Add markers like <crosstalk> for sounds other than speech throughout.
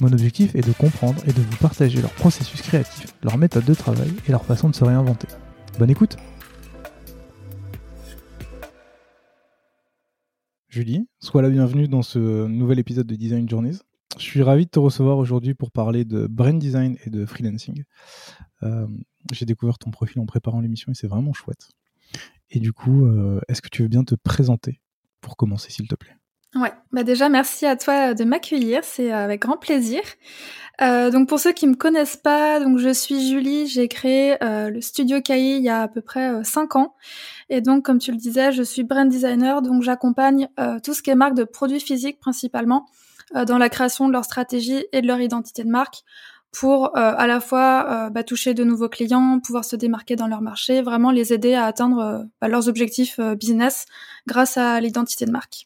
Mon objectif est de comprendre et de vous partager leur processus créatif, leur méthode de travail et leur façon de se réinventer. Bonne écoute Julie, sois la bienvenue dans ce nouvel épisode de Design Journeys. Je suis ravi de te recevoir aujourd'hui pour parler de brand design et de freelancing. Euh, j'ai découvert ton profil en préparant l'émission et c'est vraiment chouette. Et du coup, euh, est-ce que tu veux bien te présenter pour commencer, s'il te plaît? Ouais, bah déjà merci à toi de m'accueillir, c'est avec grand plaisir. Euh, donc pour ceux qui me connaissent pas, donc je suis Julie, j'ai créé euh, le studio KI il y a à peu près euh, 5 ans. Et donc comme tu le disais, je suis brand designer, donc j'accompagne euh, tout ce qui est marque de produits physiques principalement euh, dans la création de leur stratégie et de leur identité de marque pour à la fois bah, toucher de nouveaux clients, pouvoir se démarquer dans leur marché, vraiment les aider à atteindre bah, leurs objectifs business grâce à l'identité de marque.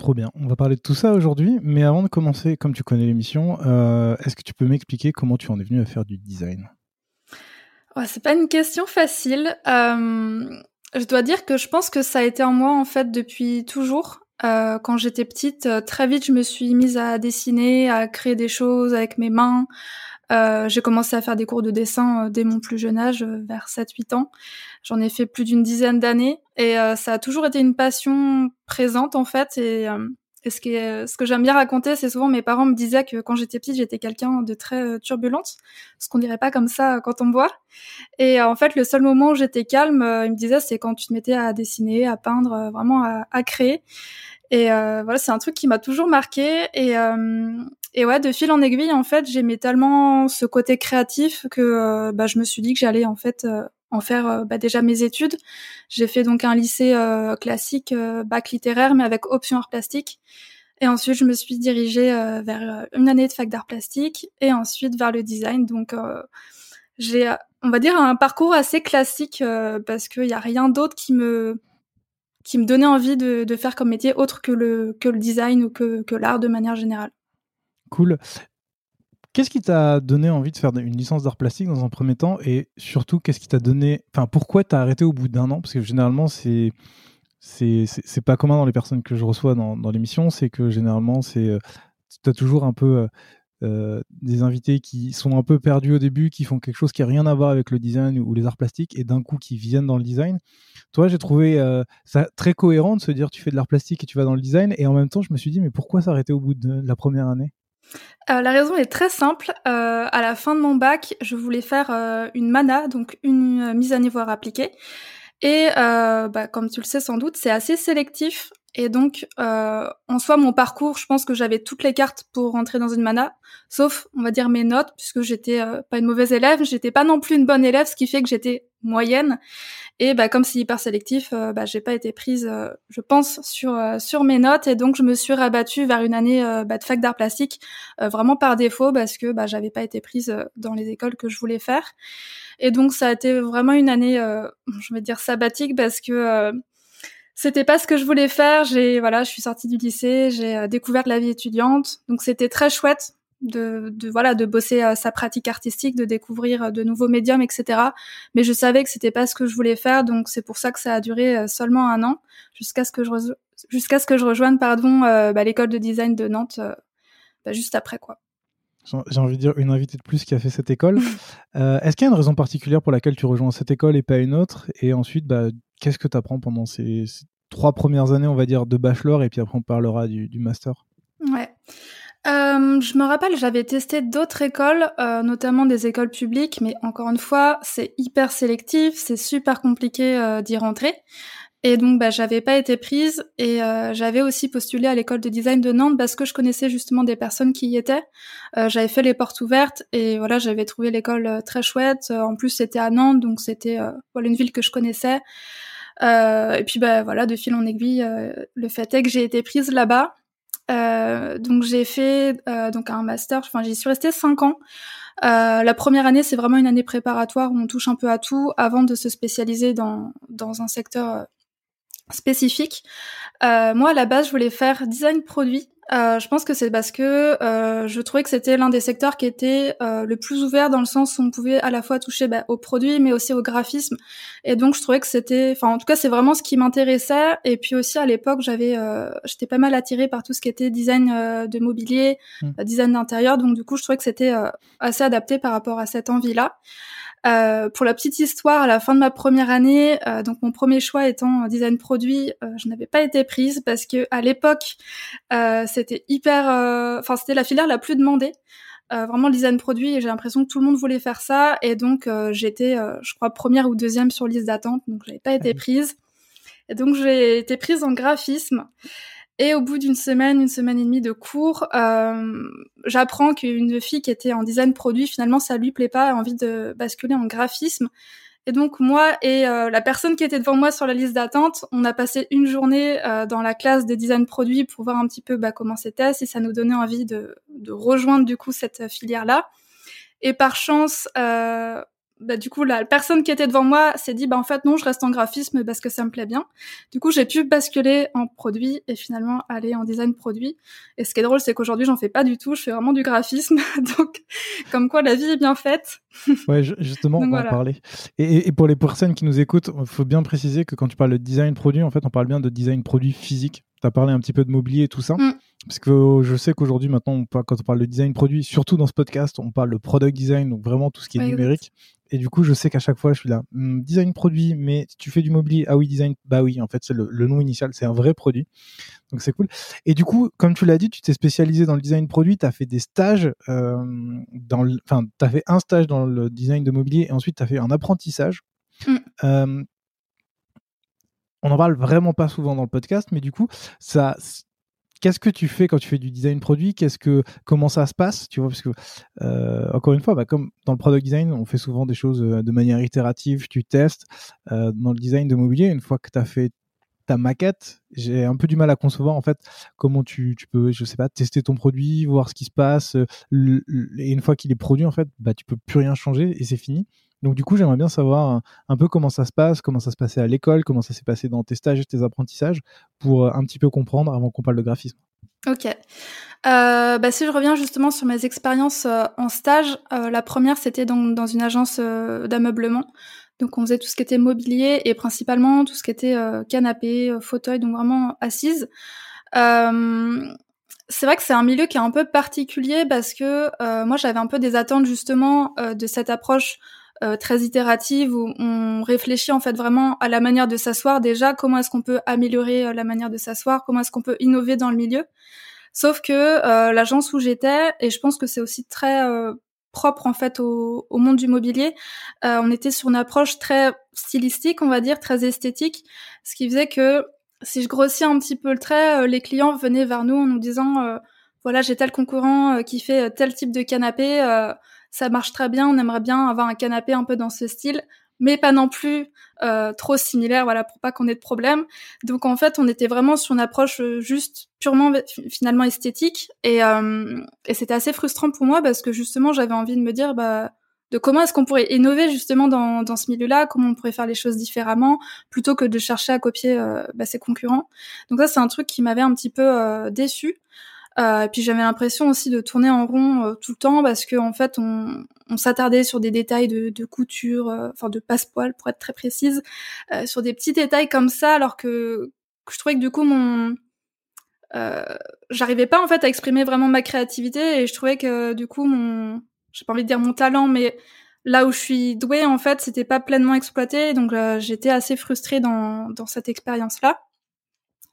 Trop bien. On va parler de tout ça aujourd'hui, mais avant de commencer, comme tu connais l'émission, euh, est-ce que tu peux m'expliquer comment tu en es venu à faire du design? Ouais, C'est pas une question facile. Euh, je dois dire que je pense que ça a été en moi en fait depuis toujours. Euh, quand j'étais petite, très vite, je me suis mise à dessiner, à créer des choses avec mes mains. Euh, j'ai commencé à faire des cours de dessin euh, dès mon plus jeune âge, euh, vers 7-8 ans. J'en ai fait plus d'une dizaine d'années et ça a toujours été une passion présente en fait. Et, ce, qui est, ce que j'aime bien raconter, c'est souvent mes parents me disaient que quand j'étais petite, j'étais quelqu'un de très turbulente, ce qu'on dirait pas comme ça quand on me voit. Et en fait, le seul moment où j'étais calme, ils me disaient, c'est quand tu te mettais à dessiner, à peindre, vraiment à, à créer. Et euh, voilà, c'est un truc qui m'a toujours marqué. Et, euh, et ouais, de fil en aiguille, en fait, j'aimais tellement ce côté créatif que euh, bah, je me suis dit que j'allais en fait euh, en faire euh, bah, déjà mes études. J'ai fait donc un lycée classique, bac littéraire, mais avec option art plastique. Et ensuite, je me suis dirigée vers une année de fac d'art plastique et ensuite vers le design. Donc, j'ai, on va dire, un parcours assez classique parce qu'il n'y a rien d'autre qui me qui me donnait envie de, faire comme métier autre que le, que le design ou que, que l'art de manière générale. Cool. Qu'est-ce qui t'a donné envie de faire une licence d'art plastique dans un premier temps et surtout qu'est-ce qui t'a donné enfin pourquoi t'as arrêté au bout d'un an? Parce que généralement c'est c'est pas commun dans les personnes que je reçois dans, dans l'émission c'est que généralement c'est euh, t'as toujours un peu euh, des invités qui sont un peu perdus au début, qui font quelque chose qui a rien à voir avec le design ou les arts plastiques, et d'un coup qui viennent dans le design. Toi, j'ai trouvé euh, ça très cohérent de se dire tu fais de l'art plastique et tu vas dans le design, et en même temps, je me suis dit mais pourquoi s'arrêter au bout de la première année? Euh, la raison est très simple. À la fin de mon bac, je voulais faire une MANA, donc une mise à niveau appliquée. Et bah, comme tu le sais sans doute, c'est assez sélectif et donc, euh, en soi, mon parcours, je pense que j'avais toutes les cartes pour rentrer dans une mana, sauf, on va dire, mes notes, puisque j'étais euh, pas une mauvaise élève, j'étais pas non plus une bonne élève, ce qui fait que j'étais moyenne. Et bah, comme c'est hyper sélectif, euh, bah, j'ai pas été prise, euh, je pense, sur sur mes notes, et donc je me suis rabattue vers une année bah, de fac d'art plastique, vraiment par défaut, parce que bah, j'avais pas été prise dans les écoles que je voulais faire. Et donc, ça a été vraiment une année, je vais dire sabbatique, parce que c'était pas ce que je voulais faire. J'ai voilà, je suis sortie du lycée, j'ai euh, découvert la vie étudiante, donc c'était très chouette de, de voilà de bosser euh, sa pratique artistique, de découvrir euh, de nouveaux médiums, etc. Mais je savais que c'était pas ce que je voulais faire, donc c'est pour ça que ça a duré seulement un an jusqu'à ce que je jusqu'à ce que je rejoigne pardon bah, l'école de design de Nantes bah, juste après quoi. J'ai envie de dire une invitée de plus qui a fait cette école. <laughs> Est-ce qu'il y a une raison particulière pour laquelle tu rejoins cette école et pas une autre? Et ensuite, bah, qu'est-ce que tu apprends pendant ces, trois premières années, on va dire, de bachelor, et puis après on parlera du, master Ouais. euh, je me rappelle, j'avais testé d'autres écoles, euh, notamment des écoles publiques, mais encore une fois, c'est hyper sélectif, c'est super compliqué euh, d'y rentrer. Et donc, bah, j'avais pas été prise et euh, j'avais aussi postulé à l'école de design de Nantes parce que je connaissais justement des personnes qui y étaient. Euh, j'avais fait les portes ouvertes et voilà, j'avais trouvé l'école euh, très chouette. En plus, c'était à Nantes, donc c'était voilà une ville que je connaissais. Et puis, bah voilà, de fil en aiguille, le fait est que j'ai été prise là-bas. donc, j'ai fait donc un master. Enfin, j'y suis restée cinq ans. Euh, la première année, c'est vraiment une année préparatoire où on touche un peu à tout avant de se spécialiser dans, dans un secteur spécifique. Euh, moi, à la base, je voulais faire design produit. Euh, je pense que c'est parce que euh, je trouvais que c'était l'un des secteurs qui était euh, le plus ouvert dans le sens où on pouvait à la fois toucher bah, aux produits mais aussi au graphisme. Et donc je trouvais que c'était, enfin en tout cas c'est vraiment ce qui m'intéressait. Et puis aussi à l'époque j'avais, euh, j'étais pas mal attirée par tout ce qui était design euh, de mobilier, mmh. design d'intérieur. Donc du coup je trouvais que c'était assez adapté par rapport à cette envie-là. Euh, pour la petite histoire, à la fin de ma première année, euh, donc mon premier choix étant design produit, euh, je n'avais pas été prise parce que à l'époque, c'était hyper, enfin c'était la filière la plus demandée. vraiment le design produit et j'ai l'impression que tout le monde voulait faire ça et donc j'étais je crois première ou deuxième sur liste d'attente donc j'avais pas été prise et donc j'ai été prise en graphisme et au bout d'une semaine, une semaine et demie de cours, euh, j'apprends qu'une fille qui était en design produit, finalement, ça lui plaît pas, a envie de basculer en graphisme. Et donc moi et euh, la personne qui était devant moi sur la liste d'attente, on a passé une journée euh, dans la classe de design produit pour voir un petit peu bah, comment c'était, si ça nous donnait envie de, de rejoindre du coup cette filière-là. Et par chance, euh, bah, du coup, la personne qui était devant moi s'est dit, bah, en fait, non, je reste en graphisme parce que ça me plaît bien. Du coup, j'ai pu basculer en produit et finalement aller en design produit. Et ce qui est drôle, c'est qu'aujourd'hui, j'en fais pas du tout. Je fais vraiment du graphisme. <laughs> Donc, comme quoi, la vie est bien faite. <laughs> ouais, justement, on va en parler. Et, et, pour les personnes qui nous écoutent, il faut bien préciser que quand tu parles de design produit, en fait, on parle bien de design produit physique. Tu as parlé un petit peu de mobilier et tout ça. Mm. Parce que je sais qu'aujourd'hui, maintenant, quand on parle de design produit, surtout dans ce podcast, on parle de product design, donc vraiment tout ce qui est numérique. Et du coup, je sais qu'à chaque fois, je suis là, hmm, design produit, mais tu fais du mobilier, ah oui, design, bah oui, en fait, c'est le, nom initial, c'est un vrai produit. Donc c'est cool. Et du coup, comme tu l'as dit, tu t'es spécialisé dans le design produit, tu as fait des stages, euh, dans enfin, tu as fait un stage dans le design de mobilier et ensuite tu as fait un apprentissage. Mm. Euh, on en parle vraiment pas souvent dans le podcast, mais du coup, ça, qu'est-ce que tu fais quand tu fais du design produit? Qu'est-ce que comment ça se passe? Tu vois, parce que euh, encore une fois, bah, comme dans le product design, on fait souvent des choses euh, de manière itérative. Tu testes euh, dans le design de mobilier. Une fois que tu as fait ta maquette, j'ai un peu du mal à concevoir en fait comment tu, tu, peux, je sais pas, tester ton produit, voir ce qui se passe. et une fois qu'il est produit, en fait, bah tu peux plus rien changer et c'est fini. Donc du coup, j'aimerais bien savoir un peu comment ça se passe, comment ça se passait à l'école, comment ça s'est passé dans tes stages et tes apprentissages, pour euh, un petit peu comprendre avant qu'on parle de graphisme. Ok. Euh, bah, si je reviens justement sur mes expériences euh, en stage, la première c'était donc dans une agence d'ameublement. Donc on faisait tout ce qui était mobilier et principalement tout ce qui était canapé, fauteuil, donc vraiment assise. c'est vrai que c'est un milieu qui est un peu particulier parce que moi j'avais un peu des attentes justement de cette approche euh, très itérative où on réfléchit en fait vraiment à la manière de s'asseoir déjà, comment est-ce qu'on peut améliorer euh, la manière de s'asseoir, comment est-ce qu'on peut innover dans le milieu? Sauf que euh, l'agence où j'étais, et je pense que c'est aussi très propre en fait au, au monde du mobilier, on était sur une approche très stylistique, on va dire, très esthétique, ce qui faisait que si je grossis un petit peu le trait, les clients venaient vers nous en nous disant voilà j'ai tel concurrent qui fait tel type de canapé ça marche très bien, on aimerait bien avoir un canapé un peu dans ce style, mais pas non plus euh, trop similaire, voilà, pour pas qu'on ait de problème. Donc en fait, on était vraiment sur une approche euh, juste purement finalement esthétique, et, euh, et c'était assez frustrant pour moi parce que justement, j'avais envie de me dire, bah, de comment est-ce qu'on pourrait innover justement dans, dans ce milieu-là, comment on pourrait faire les choses différemment, plutôt que de chercher à copier euh, bah, ses concurrents. Donc ça, c'est un truc qui m'avait un petit peu euh, déçu. Et puis j'avais l'impression aussi de tourner en rond euh, tout le temps parce qu'en en fait on, on s'attardait sur des détails de, de couture, euh, enfin de passepoil pour être très précise, sur des petits détails comme ça alors que, que je trouvais que du coup mon j'arrivais pas en fait à exprimer vraiment ma créativité et je trouvais que du coup mon j'ai pas envie de dire mon talent mais là où je suis douée en fait c'était pas pleinement exploité. Donc j'étais assez frustrée dans, dans cette expérience là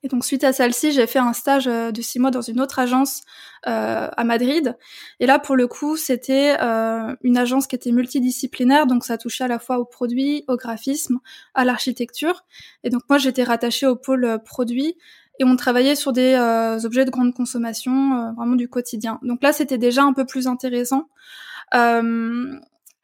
Et donc suite à celle-ci, j'ai fait un stage de six mois dans une autre agence euh, à Madrid. Et là, pour le coup, c'était euh, une agence qui était multidisciplinaire, donc ça touchait à la fois aux produits, au graphisme, à l'architecture. Et donc moi, j'étais rattachée au pôle produit et on travaillait sur des euh, objets de grande consommation, euh, vraiment du quotidien. Donc là, c'était déjà un peu plus intéressant. Euh,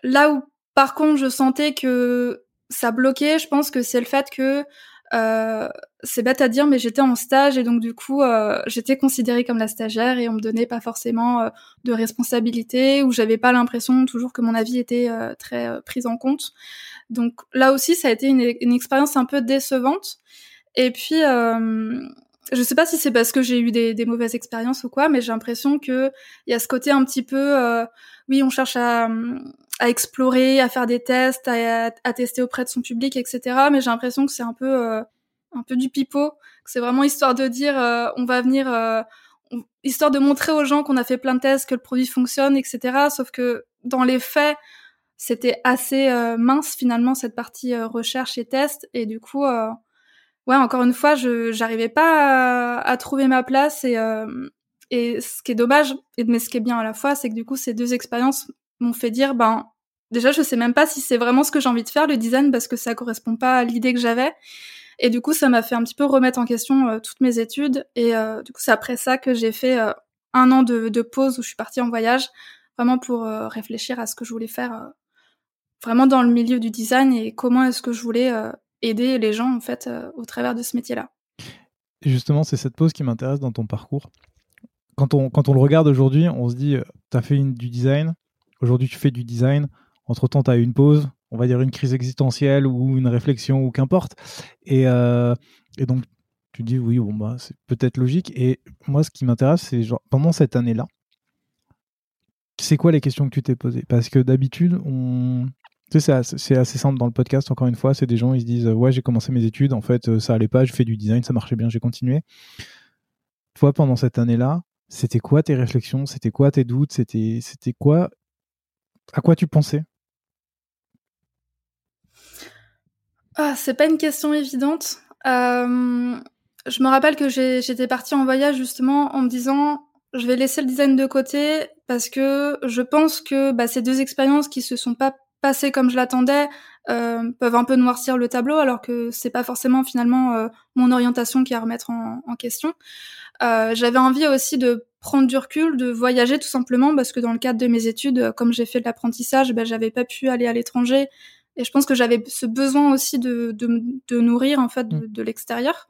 là où, par contre, je sentais que ça bloquait, je pense que c'est le fait que c'est bête à dire, mais j'étais en stage et donc du coup, j'étais considérée comme la stagiaire et on me donnait pas forcément de responsabilité ou j'avais pas l'impression toujours que mon avis était très pris en compte. Donc là aussi, ça a été une, une expérience un peu décevante. Et puis, euh, je sais pas si c'est parce que j'ai eu des, des, mauvaises expériences ou quoi, mais j'ai l'impression que il y a ce côté un petit peu, euh, oui, on cherche à, à, explorer, à faire des tests, à, à, tester auprès de son public, etc. Mais j'ai l'impression que c'est un peu, euh, un peu du pipeau, que c'est vraiment histoire de dire, euh, on va venir, euh, histoire de montrer aux gens qu'on a fait plein de tests, que le produit fonctionne, etc. Sauf que dans les faits, c'était assez mince finalement cette partie recherche et test, et du coup ouais, encore une fois, je j'arrivais pas à, trouver ma place et euh, ce qui est dommage, mais ce qui est bien à la fois, c'est que du coup, ces deux expériences m'ont fait dire, ben déjà, je sais même pas si c'est vraiment ce que j'ai envie de faire le design parce que ça correspond pas à l'idée que j'avais. Et du coup, ça m'a fait un petit peu remettre en question euh, toutes mes études. Et euh, du coup, c'est après ça que j'ai fait un an de, de, pause où je suis partie en voyage, vraiment pour réfléchir à ce que je voulais faire vraiment dans le milieu du design et comment est-ce que je voulais aider les gens en fait euh, au travers de ce métier-là. Justement, c'est cette pause qui m'intéresse dans ton parcours. Quand on, quand on le regarde aujourd'hui, on se dit, euh, tu as fait du design, aujourd'hui tu fais du design, entre-temps tu as une pause, on va dire une crise existentielle ou une réflexion ou qu'importe. Et, euh, et, donc tu dis, oui, bon, bah, c'est peut-être logique. Et moi, ce qui m'intéresse, c'est genre, pendant cette année-là, c'est quoi les questions que tu t'es posées? Parce que d'habitude, on, c'est assez, simple dans le podcast, encore une fois. C'est des gens, ils se disent Ouais, j'ai commencé mes études, en fait, euh, ça allait pas, je fais du design, ça marchait bien, j'ai continué. Toi, pendant cette année-là, c'était quoi tes réflexions? C'était quoi tes doutes? C'était quoi? À quoi tu pensais? Ah, C'est pas une question évidente. Euh, je me rappelle que j'étais partie en voyage justement en me disant je vais laisser le design de côté parce que je pense que bah, ces deux expériences qui se sont pas passer comme je l'attendais euh, peuvent un peu noircir le tableau alors que c'est pas forcément finalement euh, mon orientation qui est à remettre en, en question. Euh, J'avais envie aussi de prendre du recul, de voyager tout simplement parce que dans le cadre de mes études, comme j'ai fait de l'apprentissage, ben, j'avais pas pu aller à l'étranger et je pense que j'avais ce besoin aussi de, de, de, nourrir en fait de, mmh. de l'extérieur.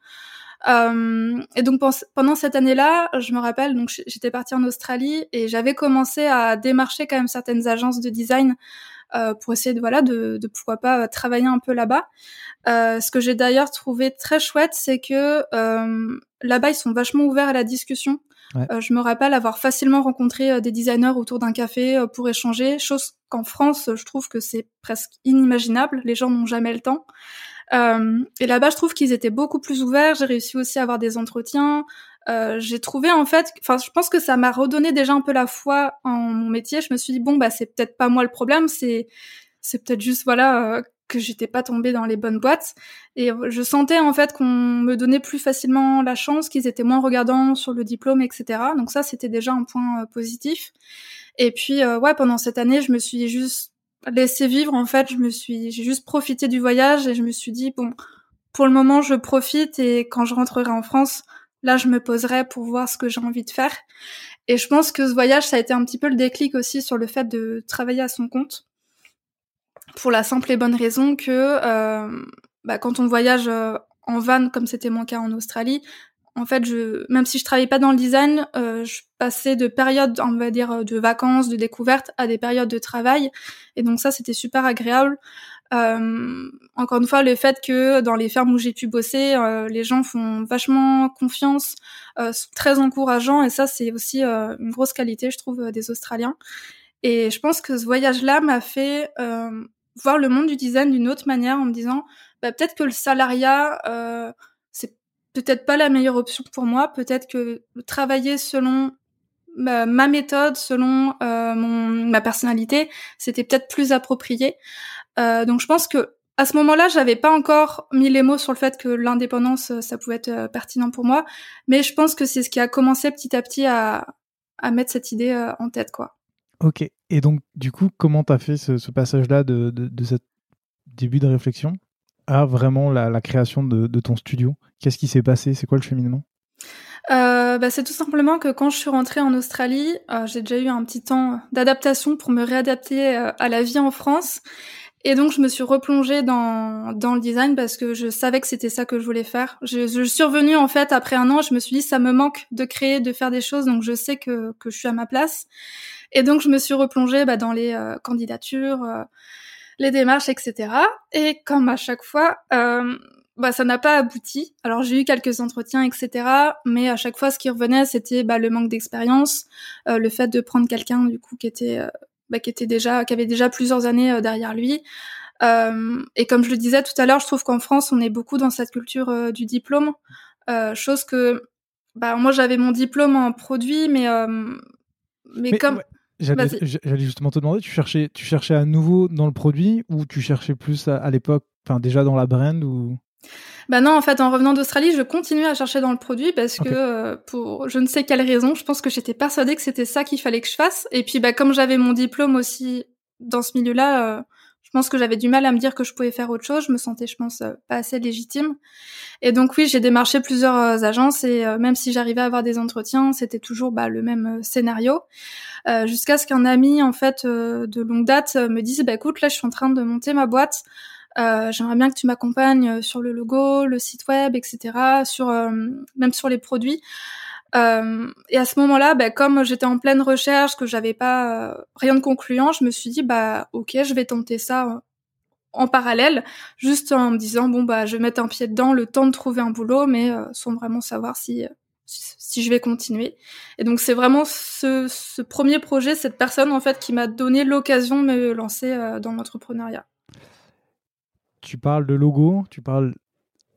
Euh, et donc pendant cette année-là, je me rappelle, donc j'étais partie en Australie et j'avais commencé à démarcher quand même certaines agences de design euh, pour essayer de voilà de, de pourquoi pas euh, travailler un peu là-bas. Euh, ce que j'ai d'ailleurs trouvé très chouette, c'est que euh, là-bas ils sont vachement ouverts à la discussion. Ouais. je me rappelle avoir facilement rencontré des designers autour d'un café pour échanger, chose qu'en France je trouve que c'est presque inimaginable. Les gens n'ont jamais le temps. Euh, et là-bas, je trouve qu'ils étaient beaucoup plus ouverts. J'ai réussi aussi à avoir des entretiens. Euh, j'ai trouvé en fait, enfin, je pense que ça m'a redonné déjà un peu la foi en mon métier. Je me suis dit bon bah c'est peut-être pas moi le problème, c'est c'est peut-être juste voilà euh, que j'étais pas tombée dans les bonnes boîtes. Et je sentais en fait qu'on me donnait plus facilement la chance, qu'ils étaient moins regardants sur le diplôme, etc. Donc ça c'était déjà un point euh, positif. Et puis ouais pendant cette année je me suis juste laissé vivre en fait. Je me suis j'ai juste profité du voyage et je me suis dit bon pour le moment je profite et quand je rentrerai en France là je me poserai pour voir ce que j'ai envie de faire. Et je pense que ce voyage, ça a été un petit peu le déclic aussi sur le fait de travailler à son compte. Pour la simple et bonne raison que euh, bah, quand on voyage euh, en van, comme c'était mon cas en Australie, en fait, je, même si je travaillais pas dans le design, euh, je passais de périodes, on va dire, de vacances, de découverte, à des périodes de travail. Et donc ça, c'était super agréable. Euh, encore une fois, le fait que dans les fermes où j'ai pu bosser, euh, les gens font vachement confiance, euh, sont très encourageants, et ça, c'est aussi euh, une grosse qualité, je trouve, des Australiens. Et je pense que ce voyage-là m'a fait voir le monde du design d'une autre manière, en me disant, bah, peut-être que le salariat, c'est peut-être pas la meilleure option pour moi, peut-être que travailler selon ma, méthode, selon mon, ma personnalité, c'était peut-être plus approprié. Euh, donc je pense que à ce moment-là, j'avais pas encore mis les mots sur le fait que l'indépendance, ça pouvait être pertinent pour moi, mais je pense que c'est ce qui a commencé petit à petit à, à mettre cette idée en tête, quoi. Ok. Et donc, du coup, comment t'as fait ce, passage-là de, de, début de réflexion à vraiment la, création de, de ton studio? Qu'est-ce qui s'est passé? C'est quoi le cheminement? Euh, bah, c'est tout simplement que quand je suis rentrée en Australie, euh, j'ai déjà eu un petit temps d'adaptation pour me réadapter euh, à la vie en France. Et donc je me suis replongée dans, dans le design parce que je savais que c'était ça que je voulais faire. Je, je, suis revenue en fait après un an, je me suis dit ça me manque de créer, de faire des choses, donc je sais que, que je suis à ma place. Et donc je me suis replongée bah, dans les candidatures, les démarches, etc. Et comme à chaque fois, bah ça n'a pas abouti. Alors j'ai eu quelques entretiens, etc. Mais à chaque fois, ce qui revenait, c'était bah, le manque d'expérience, euh, le fait de prendre quelqu'un du coup qui était euh, bah, qui était déjà qui avait déjà plusieurs années euh, derrière lui. et comme je le disais tout à l'heure, je trouve qu'en France, on est beaucoup dans cette culture du diplôme, chose que bah moi j'avais mon diplôme en produit, mais mais, comme J'allais justement te demander, tu cherchais, tu cherchais à nouveau dans le produit ou tu cherchais plus à, à l'époque, enfin déjà dans la brand ou bah non, en fait, en revenant d'Australie, je continuais à chercher dans le produit parce que euh, pour je ne sais quelle raison, je pense que j'étais persuadée que c'était ça qu'il fallait que je fasse. Et puis, bah comme j'avais mon diplôme aussi dans ce milieu-là, euh, je pense que j'avais du mal à me dire que je pouvais faire autre chose. Je me sentais, je pense, euh, pas assez légitime. Et donc oui, j'ai démarché plusieurs agences et même si j'arrivais à avoir des entretiens, c'était toujours bah, le même scénario. Jusqu'à ce qu'un ami en fait de longue date me dise, bah écoute, là, je suis en train de monter ma boîte. Euh, j'aimerais bien que tu m'accompagnes euh, sur le logo, le site web, etc., sur euh, même sur les produits. Euh, et à ce moment-là, bah, comme j'étais en pleine recherche, que j'avais pas rien de concluant, je me suis dit bah ok, je vais tenter ça en parallèle, juste en me disant bon bah je vais mettre un pied dedans, le temps de trouver un boulot, mais sans vraiment savoir si si je vais continuer. Et donc c'est vraiment ce, ce, premier projet, cette personne en fait qui m'a donné l'occasion de me lancer dans l'entrepreneuriat tu parles de logo, tu parles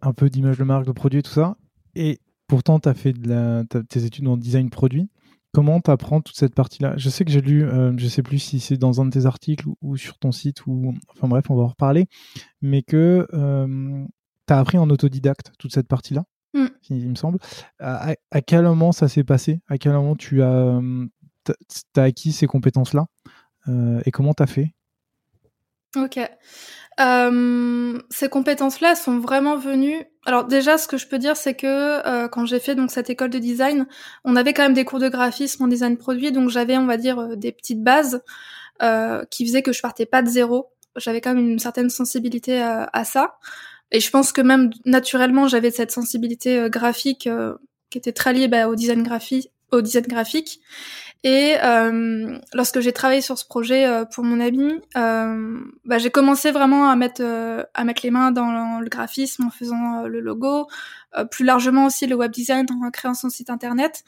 un peu d'image de marque, de produit, tout ça. Et pourtant, tu as fait de la, tes études en design produit. Comment tu apprends toute cette partie-là? Je sais que j'ai lu, euh, je sais plus si c'est dans un de tes articles ou, sur ton site, ou enfin bref, on va en reparler, mais que euh, tu as appris en autodidacte toute cette partie-là, mm. il me semble. À, quel moment ça s'est passé? À quel moment tu as, as acquis ces compétences-là? Euh, Et comment tu as fait? Ok. Euh, ces compétences-là sont vraiment venues. Alors déjà, ce que je peux dire, c'est que euh, quand j'ai fait donc cette école de design, on avait quand même des cours de graphisme en design produit, donc j'avais, on va dire, euh, des petites bases euh, qui faisaient que je partais pas de zéro. J'avais quand même une certaine sensibilité à ça, et je pense que même naturellement, j'avais cette sensibilité graphique qui était très liée bah, au design graphique, au design graphique. Et euh, lorsque j'ai travaillé sur ce projet euh, pour mon ami, euh, bah, j'ai commencé vraiment à mettre euh, à mettre les mains dans le graphisme en faisant le logo, plus largement aussi le web design en créant son site internet.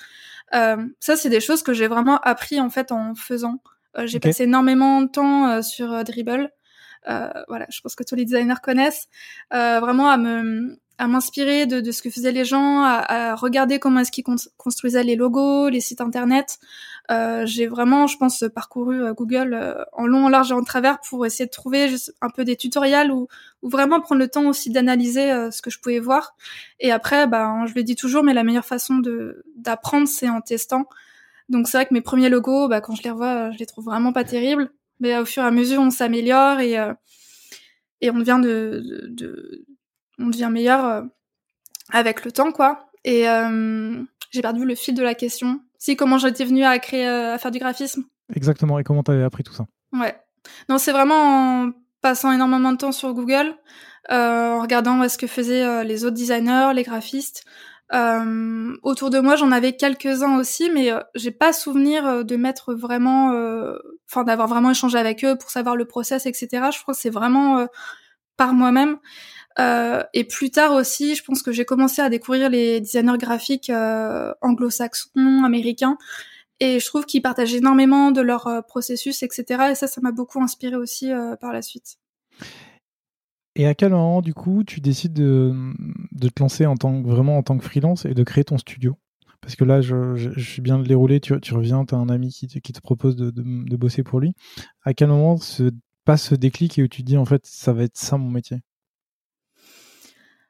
ça, c'est des choses que j'ai vraiment appris en fait en faisant. j'ai passé énormément de temps sur Dribble. voilà, je pense que tous les designers connaissent. vraiment à me à m'inspirer de, de, ce que faisaient les gens, à, à regarder comment est-ce qu'ils construisaient les logos, les sites internet. Euh, j'ai vraiment, je pense, parcouru euh, Google euh, en long, en large et en travers pour essayer de trouver juste un peu des tutoriels ou, ou vraiment prendre le temps aussi d'analyser euh, ce que je pouvais voir. Et après, bah, je le dis toujours, mais la meilleure façon de d'apprendre, c'est en testant. Donc c'est vrai que mes premiers logos, bah, quand je les revois, je les trouve vraiment pas terribles. Mais au fur et à mesure, on s'améliore et et on devient de, de, de on devient meilleur euh, avec le temps, quoi. Et euh, j'ai perdu le fil de la question. Si, comment j'étais venue à créer, euh, à faire du graphisme? Exactement. Et comment t'avais appris tout ça? Ouais. Non, c'est vraiment en passant énormément de temps sur Google, euh, en regardant ce que faisaient les autres designers, les graphistes. Euh, autour de moi, j'en avais quelques-uns aussi, mais j'ai pas souvenir de mettre vraiment, enfin d'avoir vraiment échangé avec eux pour savoir le process, etc. Je crois que c'est vraiment par moi-même. Euh, et plus tard aussi, je pense que j'ai commencé à découvrir les designers graphiques euh, anglo-saxons, américains, et je trouve qu'ils partagent énormément de leur euh, processus, etc. Et ça, ça m'a beaucoup inspiré aussi par la suite. Et à quel moment, du coup, tu décides de, te lancer en tant vraiment en tant que freelance et de créer ton studio? Parce que là, je, suis bien de dérouler, tu, reviens, tu as un ami qui te, propose de, bosser pour lui. À quel moment se passe ce déclic et où tu te dis, en fait, ça va être ça mon métier?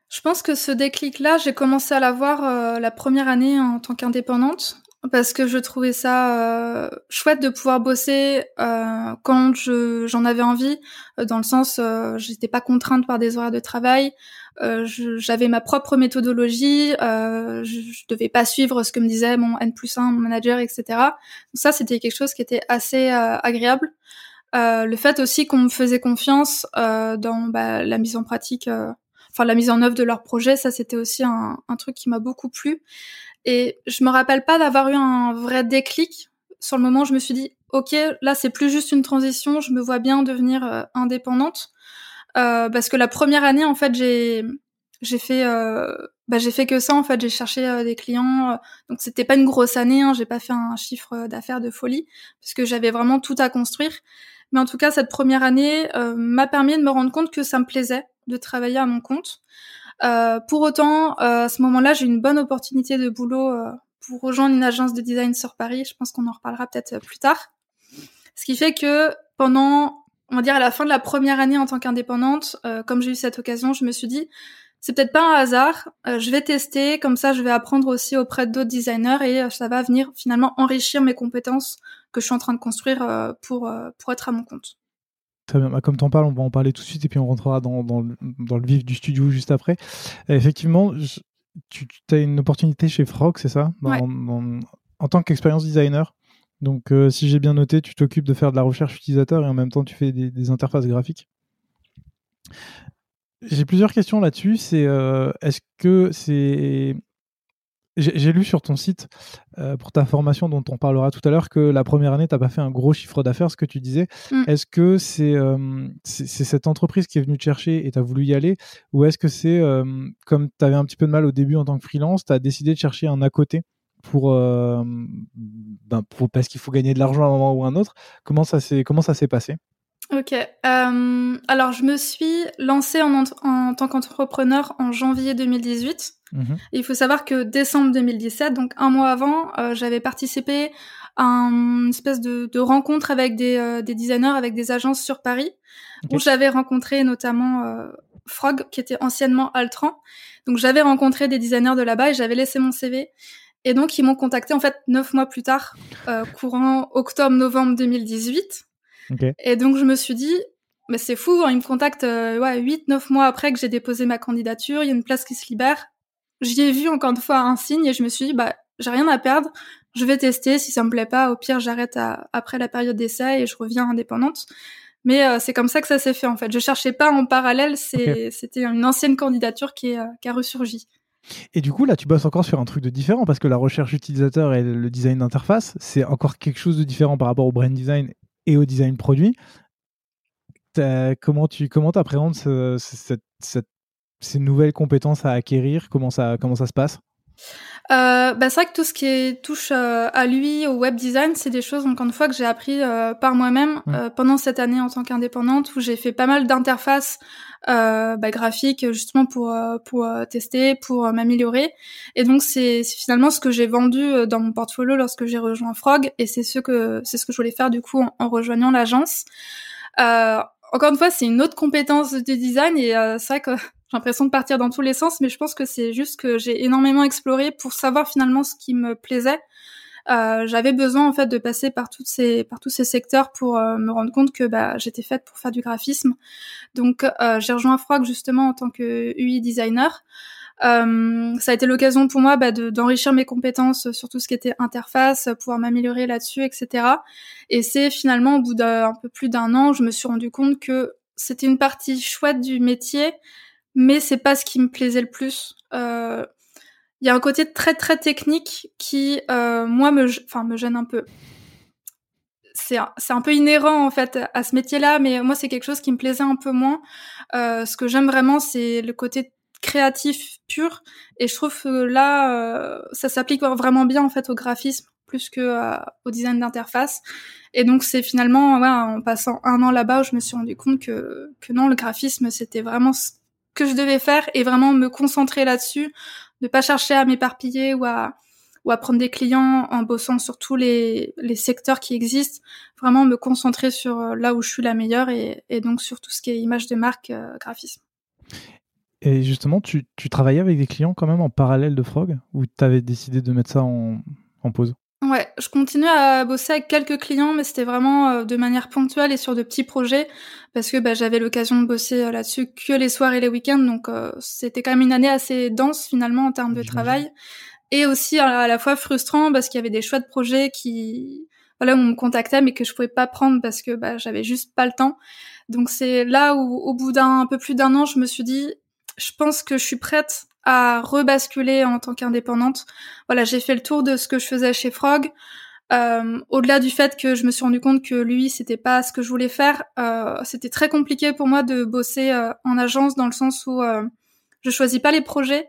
Je pense que ce déclic-là, j'ai commencé à l'avoir euh, la première année en tant qu'indépendante parce que je trouvais ça euh, chouette de pouvoir bosser euh, quand je, j'en avais envie, dans le sens j'étais pas contrainte par des horaires de travail, j'avais ma propre méthodologie, je, je, devais pas suivre ce que me disait mon N plus 1, mon manager, etc. Donc ça, c'était quelque chose qui était assez agréable. le fait aussi qu'on me faisait confiance dans bah, la mise en pratique enfin la mise en œuvre de leur projet, ça c'était aussi un, truc qui m'a beaucoup plu. Et je me rappelle pas d'avoir eu un vrai déclic. Sur le moment, je me suis dit, ok, là c'est plus juste une transition, je me vois bien devenir euh, indépendante. Euh, parce que la première année, en fait, j'ai j'ai fait euh, bah, j'ai fait que ça en fait j'ai cherché des clients donc c'était pas une grosse année hein, j'ai pas fait un chiffre d'affaires de folie parce que j'avais vraiment tout à construire mais en tout cas cette première année m'a permis de me rendre compte que ça me plaisait de travailler à mon compte. Euh, pour autant, euh, à ce moment-là, j'ai une bonne opportunité de boulot euh, pour rejoindre une agence de design sur Paris. Je pense qu'on en reparlera peut-être plus tard. Ce qui fait que pendant, on va dire à la fin de la première année en tant qu'indépendante, comme j'ai eu cette occasion, je me suis dit, c'est peut-être pas un hasard. je vais tester, comme ça, je vais apprendre aussi auprès d'autres designers et ça va venir finalement enrichir mes compétences que je suis en train de construire pour pour être à mon compte. Très bien. Bah, comme tu en parles, on va en parler tout de suite et puis on rentrera dans, dans, le, dans le, vif du studio juste après. effectivement, tu, as une opportunité chez Frog, c'est ça? En tant qu'expérience designer. Donc, euh, si j'ai bien noté, tu t'occupes de faire de la recherche utilisateur et en même temps, tu fais des, des interfaces graphiques. J'ai plusieurs questions là-dessus. C'est euh, est-ce que c'est j'ai lu sur ton site, euh, pour ta formation dont on parlera tout à l'heure, que la première année, tu n'as pas fait un gros chiffre d'affaires, ce que tu disais. Mm. Est-ce que euh, c'est cette entreprise qui est venue te chercher et tu as voulu y aller? Ou est-ce que c'est, euh, comme tu avais un petit peu de mal au début en tant que freelance, tu as décidé de chercher un à côté pour, ben, pour parce qu'il faut gagner de l'argent à un moment ou à un autre? Comment ça s'est passé? Ok. Euh, alors, je me suis lancée en, en tant qu'entrepreneur en janvier 2018. Mhm. il faut savoir que décembre 2017, donc un mois avant, euh, j'avais participé à une espèce de, de rencontre avec des, euh, des, designers, avec des agences sur Paris, où j'avais rencontré notamment euh, Frog, qui était anciennement Altran. Donc, j'avais rencontré des designers de là-bas et j'avais laissé mon CV. Et donc, ils m'ont contacté en fait neuf mois plus tard, courant octobre-novembre 2018. Et donc je me suis dit, mais c'est fou, hein, il me contacte euh, ouais, 8-9 mois après que j'ai déposé ma candidature, il y a une place qui se libère. J'y ai vu encore une fois un signe et je me suis dit, bah j'ai rien à perdre, je vais tester, si ça me plaît pas, au pire j'arrête après la période d'essai et je reviens indépendante. Mais euh, c'est comme ça que ça s'est fait en fait. Je cherchais pas en parallèle, c'était une ancienne candidature qui, est, euh, qui a ressurgi. Et du coup, là, tu bosses encore sur un truc de différent parce que la recherche utilisateur et le design d'interface, c'est encore quelque chose de différent par rapport au brand design et au design produit. Comment tu comment appréhendes ces nouvelles compétences à acquérir? Comment ça, comment ça se passe? Euh, bah, c'est vrai que tout ce qui touche euh, à lui, au web design, c'est des choses encore une fois que j'ai appris euh, par moi-même mmh. pendant cette année en tant qu'indépendante où j'ai fait pas mal d'interfaces bah, graphiques justement pour pour tester, pour m'améliorer. Et donc c'est finalement ce que j'ai vendu dans mon portfolio lorsque j'ai rejoint Frog et c'est ce que c'est ce que je voulais faire du coup en, rejoignant l'agence. encore une fois, c'est une autre compétence de design et c'est vrai que j'ai l'impression de partir dans tous les sens, mais je pense que c'est juste que j'ai énormément exploré pour savoir finalement ce qui me plaisait. Euh, j'avais besoin en fait de passer par toutes ces par tous ces secteurs pour euh, me rendre compte que bah, j'étais faite pour faire du graphisme. Donc euh, j'ai rejoint Frog justement en tant que UI designer. Euh, ça a été l'occasion pour moi bah, d'enrichir mes compétences sur tout ce qui était interface, pouvoir m'améliorer là-dessus, etc. Et c'est finalement au bout d'un peu plus d'un an, je me suis rendu compte que c'était une partie chouette du métier, mais c'est pas ce qui me plaisait le plus. Euh, il y a un côté très très technique qui, euh, moi, me, enfin, me gêne un peu. C'est un, peu inhérent en fait à ce métier-là, mais moi c'est quelque chose qui me plaisait un peu moins. Euh, ce que j'aime vraiment, c'est le côté créatif pur, et je trouve que là, euh, ça s'applique vraiment bien en fait au graphisme plus que euh, au design d'interface. Et donc c'est finalement ouais, en passant un an là-bas je me suis rendu compte que que non, le graphisme c'était vraiment ce que je devais faire et vraiment me concentrer là-dessus, ne pas chercher à m'éparpiller ou à, prendre des clients en bossant sur tous les, secteurs qui existent, vraiment me concentrer sur euh, là où je suis la meilleure et, donc sur tout ce qui est image de marque, euh, graphisme. Et justement, tu, tu, travaillais avec des clients quand même en parallèle de Frog ou tu avais décidé de mettre ça en, en pause? Ouais, je continuais à bosser avec quelques clients, mais c'était vraiment euh, de manière ponctuelle et sur de petits projets, parce que bah, j'avais l'occasion de bosser euh, là-dessus que les soirs et les week-ends, donc euh, c'était quand même une année assez dense finalement en termes de travail, et aussi à, la fois frustrant parce qu'il y avait des choix de projets qui, voilà, on me contactait mais que je pouvais pas prendre parce que bah, j'avais juste pas le temps. Donc c'est là où, au bout d'un peu plus d'un an, je me suis dit, je pense que je suis prête à rebasculer en tant qu'indépendante. Voilà, j'ai fait le tour de ce que je faisais chez Frog. Euh, au-delà du fait que je me suis rendu compte que lui, c'était pas ce que je voulais faire, euh, c'était très compliqué pour moi de bosser euh, en agence dans le sens où euh, je choisis pas les projets.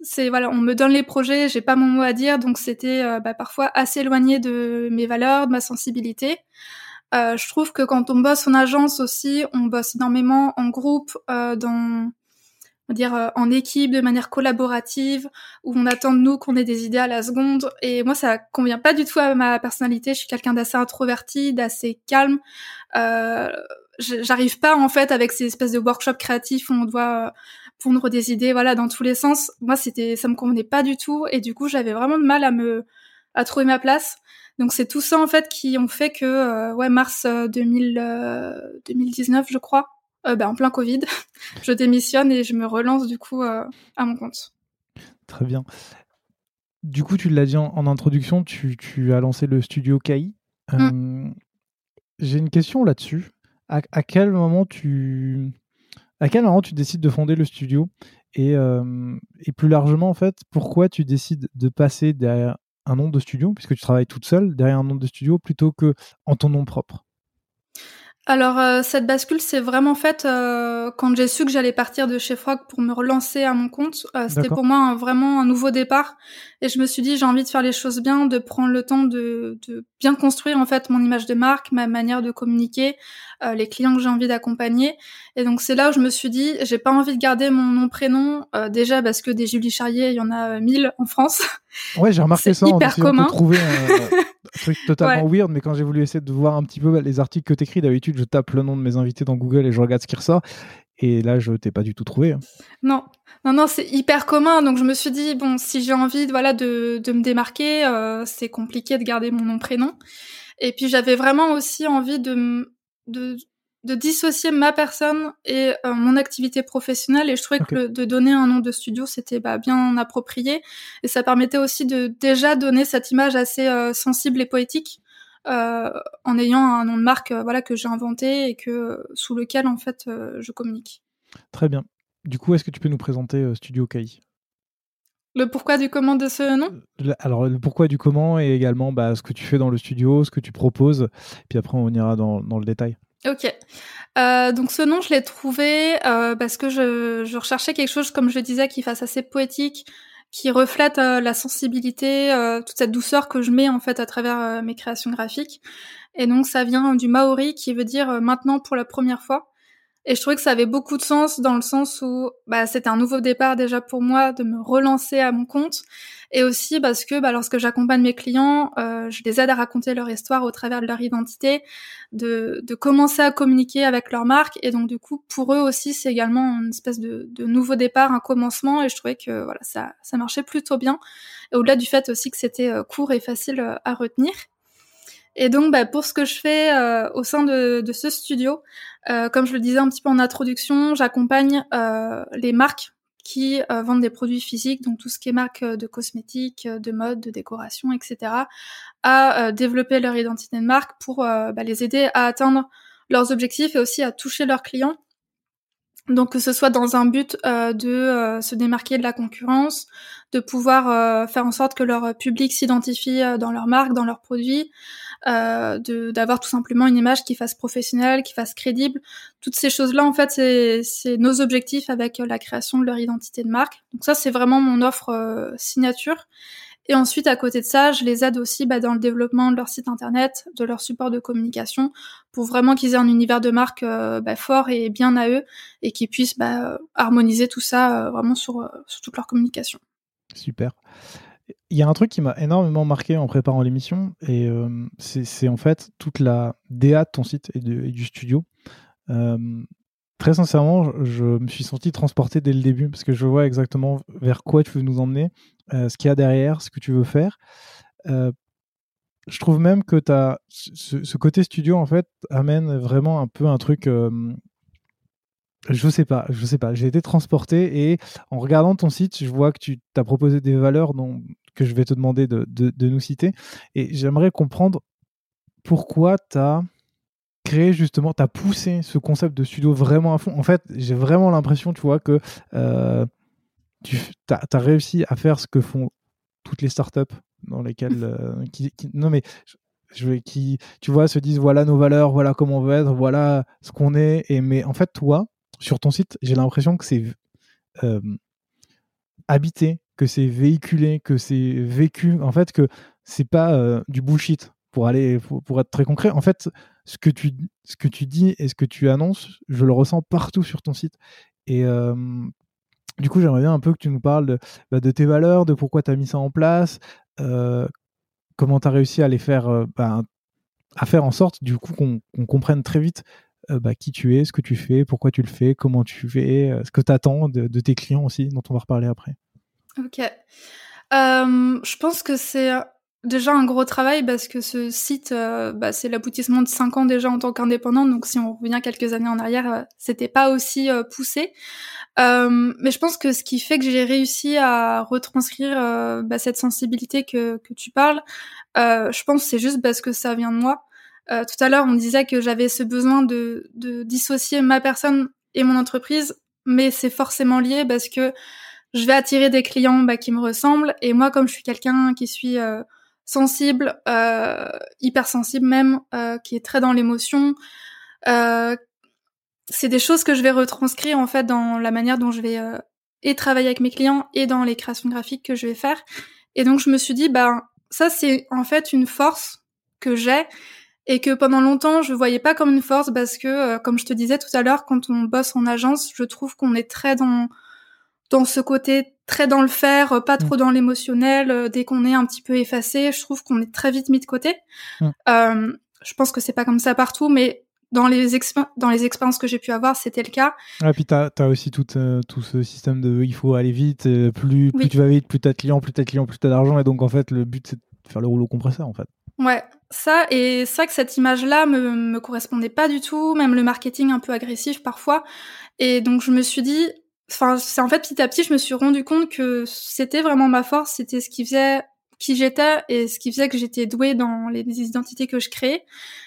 C'est voilà, on me donne les projets, j'ai pas mon mot à dire, donc c'était euh, bah, parfois assez éloigné de mes valeurs, de ma sensibilité. je trouve que quand on bosse en agence aussi, on bosse énormément en groupe, dans dire euh, en équipe, de manière collaborative, où on attend de nous qu'on ait des idées à la seconde. Et moi, ça convient pas du tout à ma personnalité. Je suis quelqu'un d'assez introverti, d'assez calme. Euh, J'arrive pas en fait avec ces espèces de workshops créatifs où on doit euh, pondre des idées, voilà, dans tous les sens. Moi, c'était, ça me convenait pas du tout, et du coup, j'avais vraiment de mal à me, à trouver ma place. Donc c'est tout ça en fait qui ont fait que, euh, ouais, mars 2000, 2019, je crois, euh, bah, en plein Covid. <laughs> je démissionne et je me relance du coup euh, à mon compte. Très bien. Du coup, tu l'as dit en, introduction, tu, tu, as lancé le studio KI. Mm. Euh, j'ai une question là-dessus. À, quel moment tu à quel moment tu décides de fonder le studio? Et, et, plus largement en fait pourquoi tu décides de passer derrière un nom de studio puisque tu travailles toute seule derrière un nom de studio plutôt que en ton nom propre? Alors euh, cette bascule c'est vraiment faite euh, quand j'ai su que j'allais partir de chez Frog pour me relancer à mon compte. Euh, c'était pour moi vraiment un nouveau départ et je me suis dit j'ai envie de faire les choses bien, de prendre le temps de, de bien construire en fait mon image de marque, ma manière de communiquer, les clients que j'ai envie d'accompagner. Et donc c'est là où je me suis dit j'ai pas envie de garder mon nom prénom déjà parce que des Julie Charrier il y en a mille en France. Ouais j'ai remarqué ça. Hyper commun. trouver truc <laughs> totalement weird, mais quand j'ai voulu essayer de voir un petit peu les articles que t'écris, d'habitude, je tape le nom de mes invités dans Google et je regarde ce qui ressort. Et là, je t'ai pas du tout trouvé. Hein. Non, non, non, c'est hyper commun. Donc je me suis dit bon, si j'ai envie, de, voilà, de, de me démarquer, euh, c'est compliqué de garder mon nom prénom. Et puis j'avais vraiment aussi envie de, de de dissocier ma personne et euh, mon activité professionnelle et je trouvais que de donner un nom de studio c'était bah, bien approprié et ça permettait aussi de déjà donner cette image assez euh, sensible et poétique euh, en ayant un nom de marque voilà que j'ai inventé et que sous lequel en fait je communique. Très bien. Du coup, est-ce que tu peux nous présenter Studio Kai le pourquoi du comment de ce nom? Alors, le pourquoi du comment et également bah, ce que tu fais dans le studio, ce que tu proposes. Puis après, on ira dans, dans le détail. Ok. Euh, donc ce nom, je l'ai trouvé euh, parce que je, je, recherchais quelque chose, comme je le disais, qui fasse assez poétique, qui reflète euh, la sensibilité, euh, toute cette douceur que je mets en fait à travers euh, mes créations graphiques. Et donc ça vient du maori, qui veut dire maintenant pour la première fois. Et je trouvais que ça avait beaucoup de sens dans le sens où bah, c'était un nouveau départ déjà pour moi de me relancer à mon compte. Et aussi parce que bah, lorsque j'accompagne mes clients, euh, je les aide à raconter leur histoire au travers de leur identité, de, de, commencer à communiquer avec leur marque. Et donc du coup, pour eux aussi, c'est également une espèce de, de, nouveau départ, un commencement. Et je trouvais que voilà, ça, ça marchait plutôt bien. Au-delà du fait aussi que c'était euh, court et facile euh, à retenir. Et donc, bah, pour ce que je fais euh, au sein de, de ce studio, euh, comme je le disais un petit peu en introduction, j'accompagne euh, les marques qui euh, vendent des produits physiques, donc tout ce qui est marque de cosmétiques, de mode, de décoration, etc., à développer leur identité de marque pour bah, les aider à atteindre leurs objectifs et aussi à toucher leurs clients. Donc que ce soit dans un but de se démarquer de la concurrence, de pouvoir faire en sorte que leur public s'identifie dans leur marque, dans leurs produits, euh, d'avoir tout simplement une image qui fasse professionnelle, qui fasse crédible. Toutes ces choses-là, en fait, c'est nos objectifs avec euh, la création de leur identité de marque. Donc ça, c'est vraiment mon offre euh, signature. Et ensuite, à côté de ça, je les aide aussi bah, dans le développement de leur site internet, de leur support de communication, pour vraiment qu'ils aient un univers de marque euh, bah, fort et bien à eux, et qu'ils puissent bah, harmoniser tout ça vraiment sur, sur toute leur communication. Super. Il y a un truc qui m'a énormément marqué en préparant l'émission, et euh, c'est en fait toute la DA de ton site et, du studio. Euh, très sincèrement, je, me suis senti transporté dès le début parce que je vois exactement vers quoi tu veux nous emmener, ce qu'il y a derrière, ce que tu veux faire. je trouve même que as, ce, côté studio en fait amène vraiment un peu un truc je sais pas, je sais pas. J'ai été transporté et en regardant ton site, je vois que tu t'as proposé des valeurs dont, que je vais te demander de, de, nous citer. Et j'aimerais comprendre pourquoi tu as créé justement, tu as poussé ce concept de studio vraiment à fond. En fait, j'ai vraiment l'impression, tu vois, que euh, tu as, réussi à faire ce que font toutes les startups dans lesquelles. <laughs> Euh, qui, non, mais je vais qui tu vois se disent voilà nos valeurs voilà comment on veut être voilà ce qu'on est et mais en fait toi sur ton site, j'ai l'impression que c'est euh, habité, que c'est véhiculé, que c'est vécu. En fait, que c'est pas euh, du bullshit pour aller pour, être très concret. En fait, ce que tu ce que tu dis et ce que tu annonces, je le ressens partout sur ton site. Et euh, du coup, j'aimerais bien un peu que tu nous parles de, bah, tes valeurs, de pourquoi tu as mis ça en place, comment tu as réussi à les faire, bah, à faire en sorte, du coup, qu'on comprenne très vite euh, bah, qui tu es, ce que tu fais, pourquoi tu le fais, comment tu fais, euh, ce que tu attends de, tes clients aussi, dont on va reparler après. Ok. Euh, je pense que c'est déjà un gros travail parce que ce site, bah, c'est l'aboutissement de 5 ans déjà en tant qu'indépendant. Donc si on revient quelques années en arrière, c'était pas aussi poussé. mais je pense que ce qui fait que j'ai réussi à retranscrire bah, cette sensibilité que, que tu parles, je pense c'est juste parce que ça vient de moi. Euh, tout à l'heure, on disait que j'avais ce besoin de, dissocier ma personne et mon entreprise, mais c'est forcément lié parce que je vais attirer des clients bah, qui me ressemblent. Et moi, comme je suis quelqu'un qui suis euh, sensible, euh, hypersensible même, qui est très dans l'émotion, c'est des choses que je vais retranscrire en fait dans la manière dont je vais et travailler avec mes clients et dans les créations graphiques que je vais faire. Et donc je me suis dit, bah ça c'est en fait une force que j'ai et que pendant longtemps je voyais pas comme une force parce que euh, comme je te disais tout à l'heure quand on bosse en agence je trouve qu'on est très dans dans ce côté très dans le faire euh, pas trop mm. dans l'émotionnel euh, dès qu'on est un petit peu effacé je trouve qu'on est très vite mis de côté mm. je pense que c'est pas comme ça partout mais dans les, dans les expériences que j'ai pu avoir, c'était le cas. Et ah, puis tu as, aussi tout, tout ce système de il faut aller vite, plus, plus tu vas vite, plus tu as de clients, plus tu as de clients, plus tu as d'argent. Et donc, en fait, le but, c'est de faire le rouleau compresseur, en fait. Ouais, ça et ça que cette image-là me, me correspondait pas du tout, même le marketing un peu agressif parfois. Et donc je me suis dit, enfin c'est en fait petit à petit je me suis rendu compte que c'était vraiment ma force, c'était ce qui faisait qui j'étais et ce qui faisait que j'étais douée dans les identités que je créais.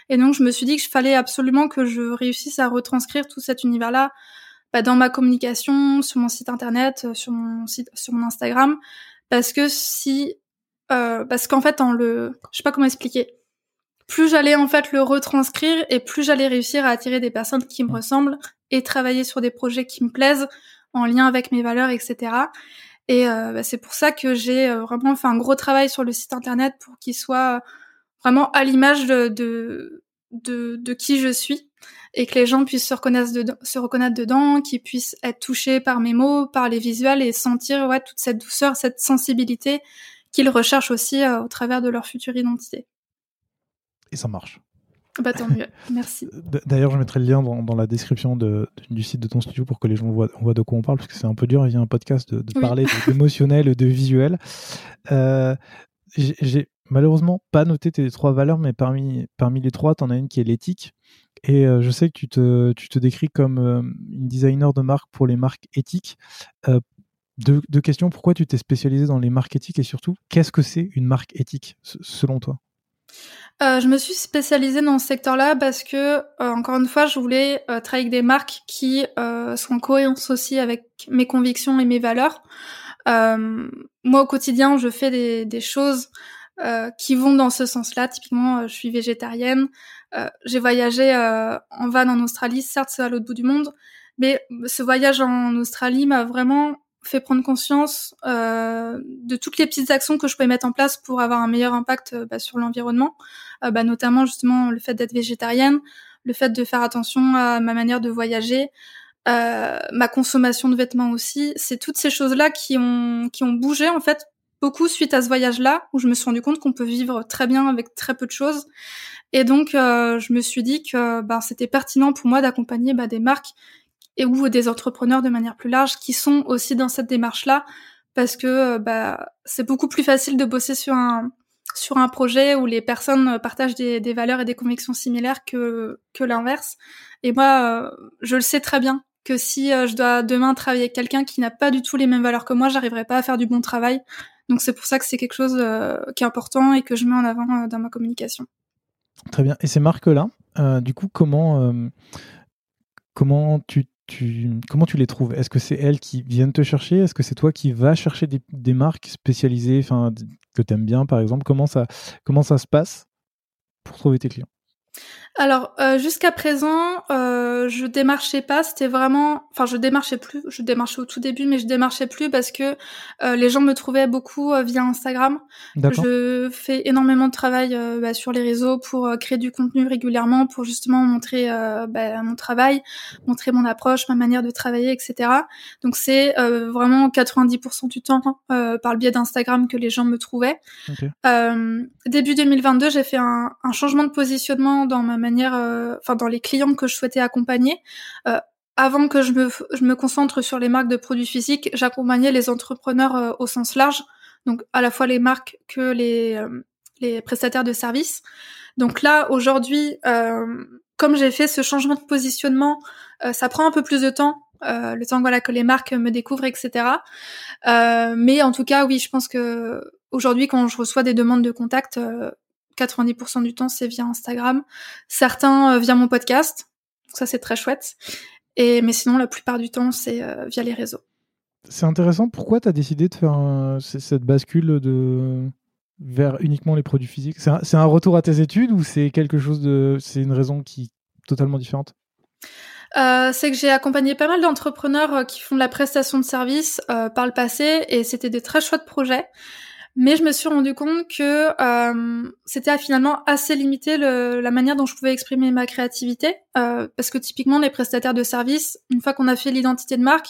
Et donc je me suis dit qu'il fallait absolument que je réussisse à retranscrire tout cet univers-là bah, dans ma communication, sur mon site internet, sur mon site, sur mon Instagram, parce que si euh, parce qu'en fait, en le, je sais pas comment expliquer. Plus j'allais en fait le retranscrire et plus j'allais réussir à attirer des personnes qui me ressemblent et travailler sur des projets qui me plaisent en lien avec mes valeurs, etc. Et euh, bah, c'est pour ça que j'ai euh, vraiment fait un gros travail sur le site internet pour qu'il soit vraiment à l'image de, de, de, de, qui je suis et que les gens puissent se reconnaître dedans, se reconnaître dedans, qu'ils puissent être touchés par mes mots, par les visuels et sentir ouais toute cette douceur, cette sensibilité qu'ils recherchent aussi euh, au travers de leur future identité. Et ça marche. Bah tant mieux, merci. D'ailleurs, je mettrai le lien dans, la description de, du site de ton studio pour que les gens voient, voient de quoi on parle, parce que c'est un peu dur, il y a un podcast de, de parler d'émotionnel, de visuel. Euh, J'ai malheureusement pas noté tes trois valeurs, mais parmi, parmi les trois, tu en as une qui est l'éthique. Et euh, je sais que tu te, tu te décris comme euh, une designer de marque pour les marques éthiques. Euh, deux, questions. Pourquoi tu t'es spécialisé dans les marques éthiques et surtout, qu'est-ce que c'est une marque éthique selon toi? Euh, je me suis spécialisée dans ce secteur-là parce que, euh, encore une fois, je voulais euh, travailler avec des marques qui sont en cohérence aussi avec mes convictions et mes valeurs. moi, au quotidien, je fais des, des choses qui vont dans ce sens-là. Typiquement, je suis végétarienne. J'ai voyagé en van en Australie, certes, à l'autre bout du monde, mais ce voyage en Australie m'a vraiment fait prendre conscience euh, de toutes les petites actions que je pouvais mettre en place pour avoir un meilleur impact euh, bah, sur l'environnement, euh, bah, notamment justement le fait d'être végétarienne, le fait de faire attention à ma manière de voyager, euh, ma consommation de vêtements aussi. C'est toutes ces choses-là qui ont qui ont bougé en fait beaucoup suite à ce voyage-là où je me suis rendu compte qu'on peut vivre très bien avec très peu de choses. Et donc je me suis dit que bah, c'était pertinent pour moi d'accompagner bah, des marques et ou des entrepreneurs de manière plus large qui sont aussi dans cette démarche-là parce que bah, c'est beaucoup plus facile de bosser sur un sur un projet où les personnes partagent des, des valeurs et des convictions similaires que que l'inverse. Et moi, je le sais très bien que si je dois demain travailler avec quelqu'un qui n'a pas du tout les mêmes valeurs que moi, j'arriverai pas à faire du bon travail. Donc c'est pour ça que c'est quelque chose qui est important et que je mets en avant dans ma communication. Très bien. Et ces marques-là, euh, du coup, comment, euh, comment, tu, comment tu les trouves? Est-ce que c'est elles qui viennent te chercher? Est-ce que c'est toi qui vas chercher des, des marques spécialisées que tu aimes bien, par exemple? Comment ça, comment ça se passe pour trouver tes clients? Alors euh, jusqu'à présent, euh, je démarchais pas. C'était vraiment, enfin je démarchais plus. Je démarchais au tout début, mais je démarchais plus parce que euh, les gens me trouvaient beaucoup euh, via Instagram. Je fais énormément de travail euh, bah, sur les réseaux pour créer du contenu régulièrement, pour justement montrer bah, mon travail, montrer mon approche, ma manière de travailler, etc. Donc c'est vraiment 90% du temps par le biais d'Instagram que les gens me trouvaient. début 2022, j'ai fait un, un changement de positionnement dans ma manière, euh, enfin dans les clients que je souhaitais accompagner. Euh, avant que je me, je me concentre sur les marques de produits physiques, j'accompagnais les entrepreneurs euh, au sens large, donc à la fois les marques que les, les prestataires de services. Donc là, aujourd'hui, comme j'ai fait ce changement de positionnement, ça prend un peu plus de temps, le temps voilà que les marques me découvrent, etc. mais en tout cas, oui, je pense que aujourd'hui, quand je reçois des demandes de contact, 90% du temps, c'est via Instagram. Certains euh, via mon podcast. ça, c'est très chouette. Et, mais sinon, la plupart du temps, c'est euh, via les réseaux. C'est intéressant. Pourquoi tu as décidé de faire cette bascule de vers uniquement les produits physiques? C'est un, retour à tes études ou c'est quelque chose de. C'est une raison qui est totalement différente? Euh, c'est que j'ai accompagné pas mal d'entrepreneurs qui font de la prestation de services par le passé et c'était des très chouettes projets. Mais je me suis rendu compte que euh, c'était finalement assez limité le, la manière dont je pouvais exprimer ma créativité, euh, parce que typiquement les prestataires de services, une fois qu'on a fait l'identité de marque,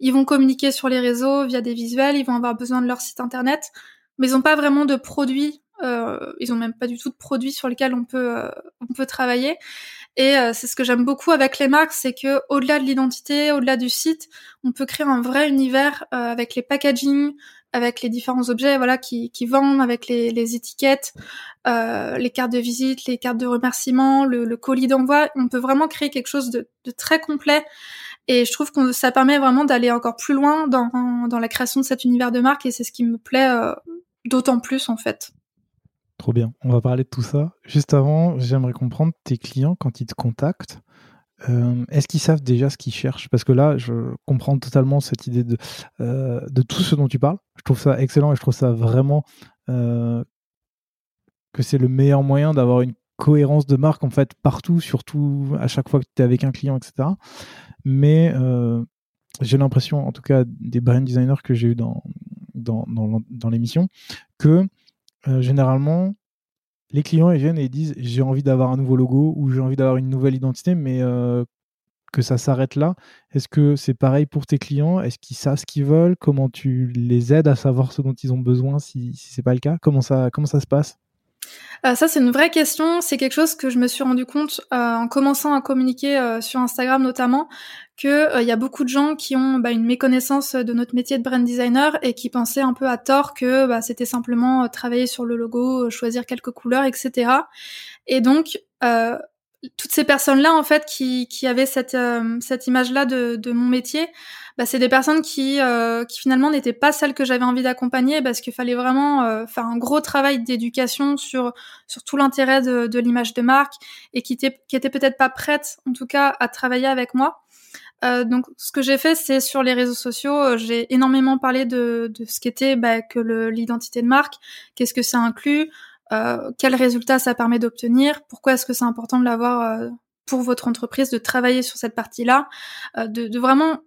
ils vont communiquer sur les réseaux via des visuels, ils vont avoir besoin de leur site internet, mais ils n'ont pas vraiment de produits, euh, ils ont même pas du tout de produits sur lesquels on peut euh, on peut travailler. Et euh, c'est ce que j'aime beaucoup avec les marques, c'est que au-delà de l'identité, au-delà du site, on peut créer un vrai univers euh, avec les packaging, avec les différents objets voilà qui, vendent, avec les, étiquettes, euh, les cartes de visite, les cartes de remerciement, le, colis d'envoi. On peut vraiment créer quelque chose de, très complet. Et je trouve que ça permet vraiment d'aller encore plus loin dans, dans la création de cet univers de marque et c'est ce qui me plaît euh, d'autant plus en fait. Trop bien. On va parler de tout ça. Juste avant, j'aimerais comprendre tes clients quand ils te contactent. Euh, est-ce qu'ils savent déjà ce qu'ils cherchent? Parce que là, je comprends totalement cette idée de, euh, de tout ce dont tu parles. Je trouve ça excellent et je trouve ça vraiment euh, que c'est le meilleur moyen d'avoir une cohérence de marque en fait partout, surtout à chaque fois que tu es avec un client, etc. Mais j'ai l'impression, en tout cas des brand designers que j'ai eu dans, dans, dans, dans l'émission, que généralement les clients viennent et ils disent j'ai envie d'avoir un nouveau logo ou j'ai envie d'avoir une nouvelle identité, mais euh, que ça s'arrête là. Est-ce que c'est pareil pour tes clients? Est-ce qu'ils savent ce qu'ils veulent? Comment tu les aides à savoir ce dont ils ont besoin si, si c'est pas le cas? Comment ça, comment ça se passe? Euh, ça, c'est une vraie question. C'est quelque chose que je me suis rendu compte euh, en commençant à communiquer euh, sur Instagram notamment, que il y a beaucoup de gens qui ont bah, une méconnaissance de notre métier de brand designer et qui pensaient un peu à tort que bah, c'était simplement travailler sur le logo, choisir quelques couleurs, etc. Et donc toutes ces personnes-là, en fait, qui, qui avaient cette, cette image-là de, de mon métier, bah, c'est des personnes qui, euh, qui finalement n'étaient pas celles que j'avais envie d'accompagner parce qu'il fallait vraiment euh, faire un gros travail d'éducation sur sur tout l'intérêt de, de l'image de marque et qui étaient qui étaient peut-être pas prêtes en tout cas à travailler avec moi. Euh, donc, ce que j'ai fait, c'est sur les réseaux sociaux, euh, j'ai énormément parlé de, de ce qu'était bah, que l'identité de marque, qu'est-ce que ça inclut, euh, quels résultats ça permet d'obtenir, pourquoi est-ce que c'est important de l'avoir euh, pour votre entreprise, de travailler sur cette partie-là, de, de, vraiment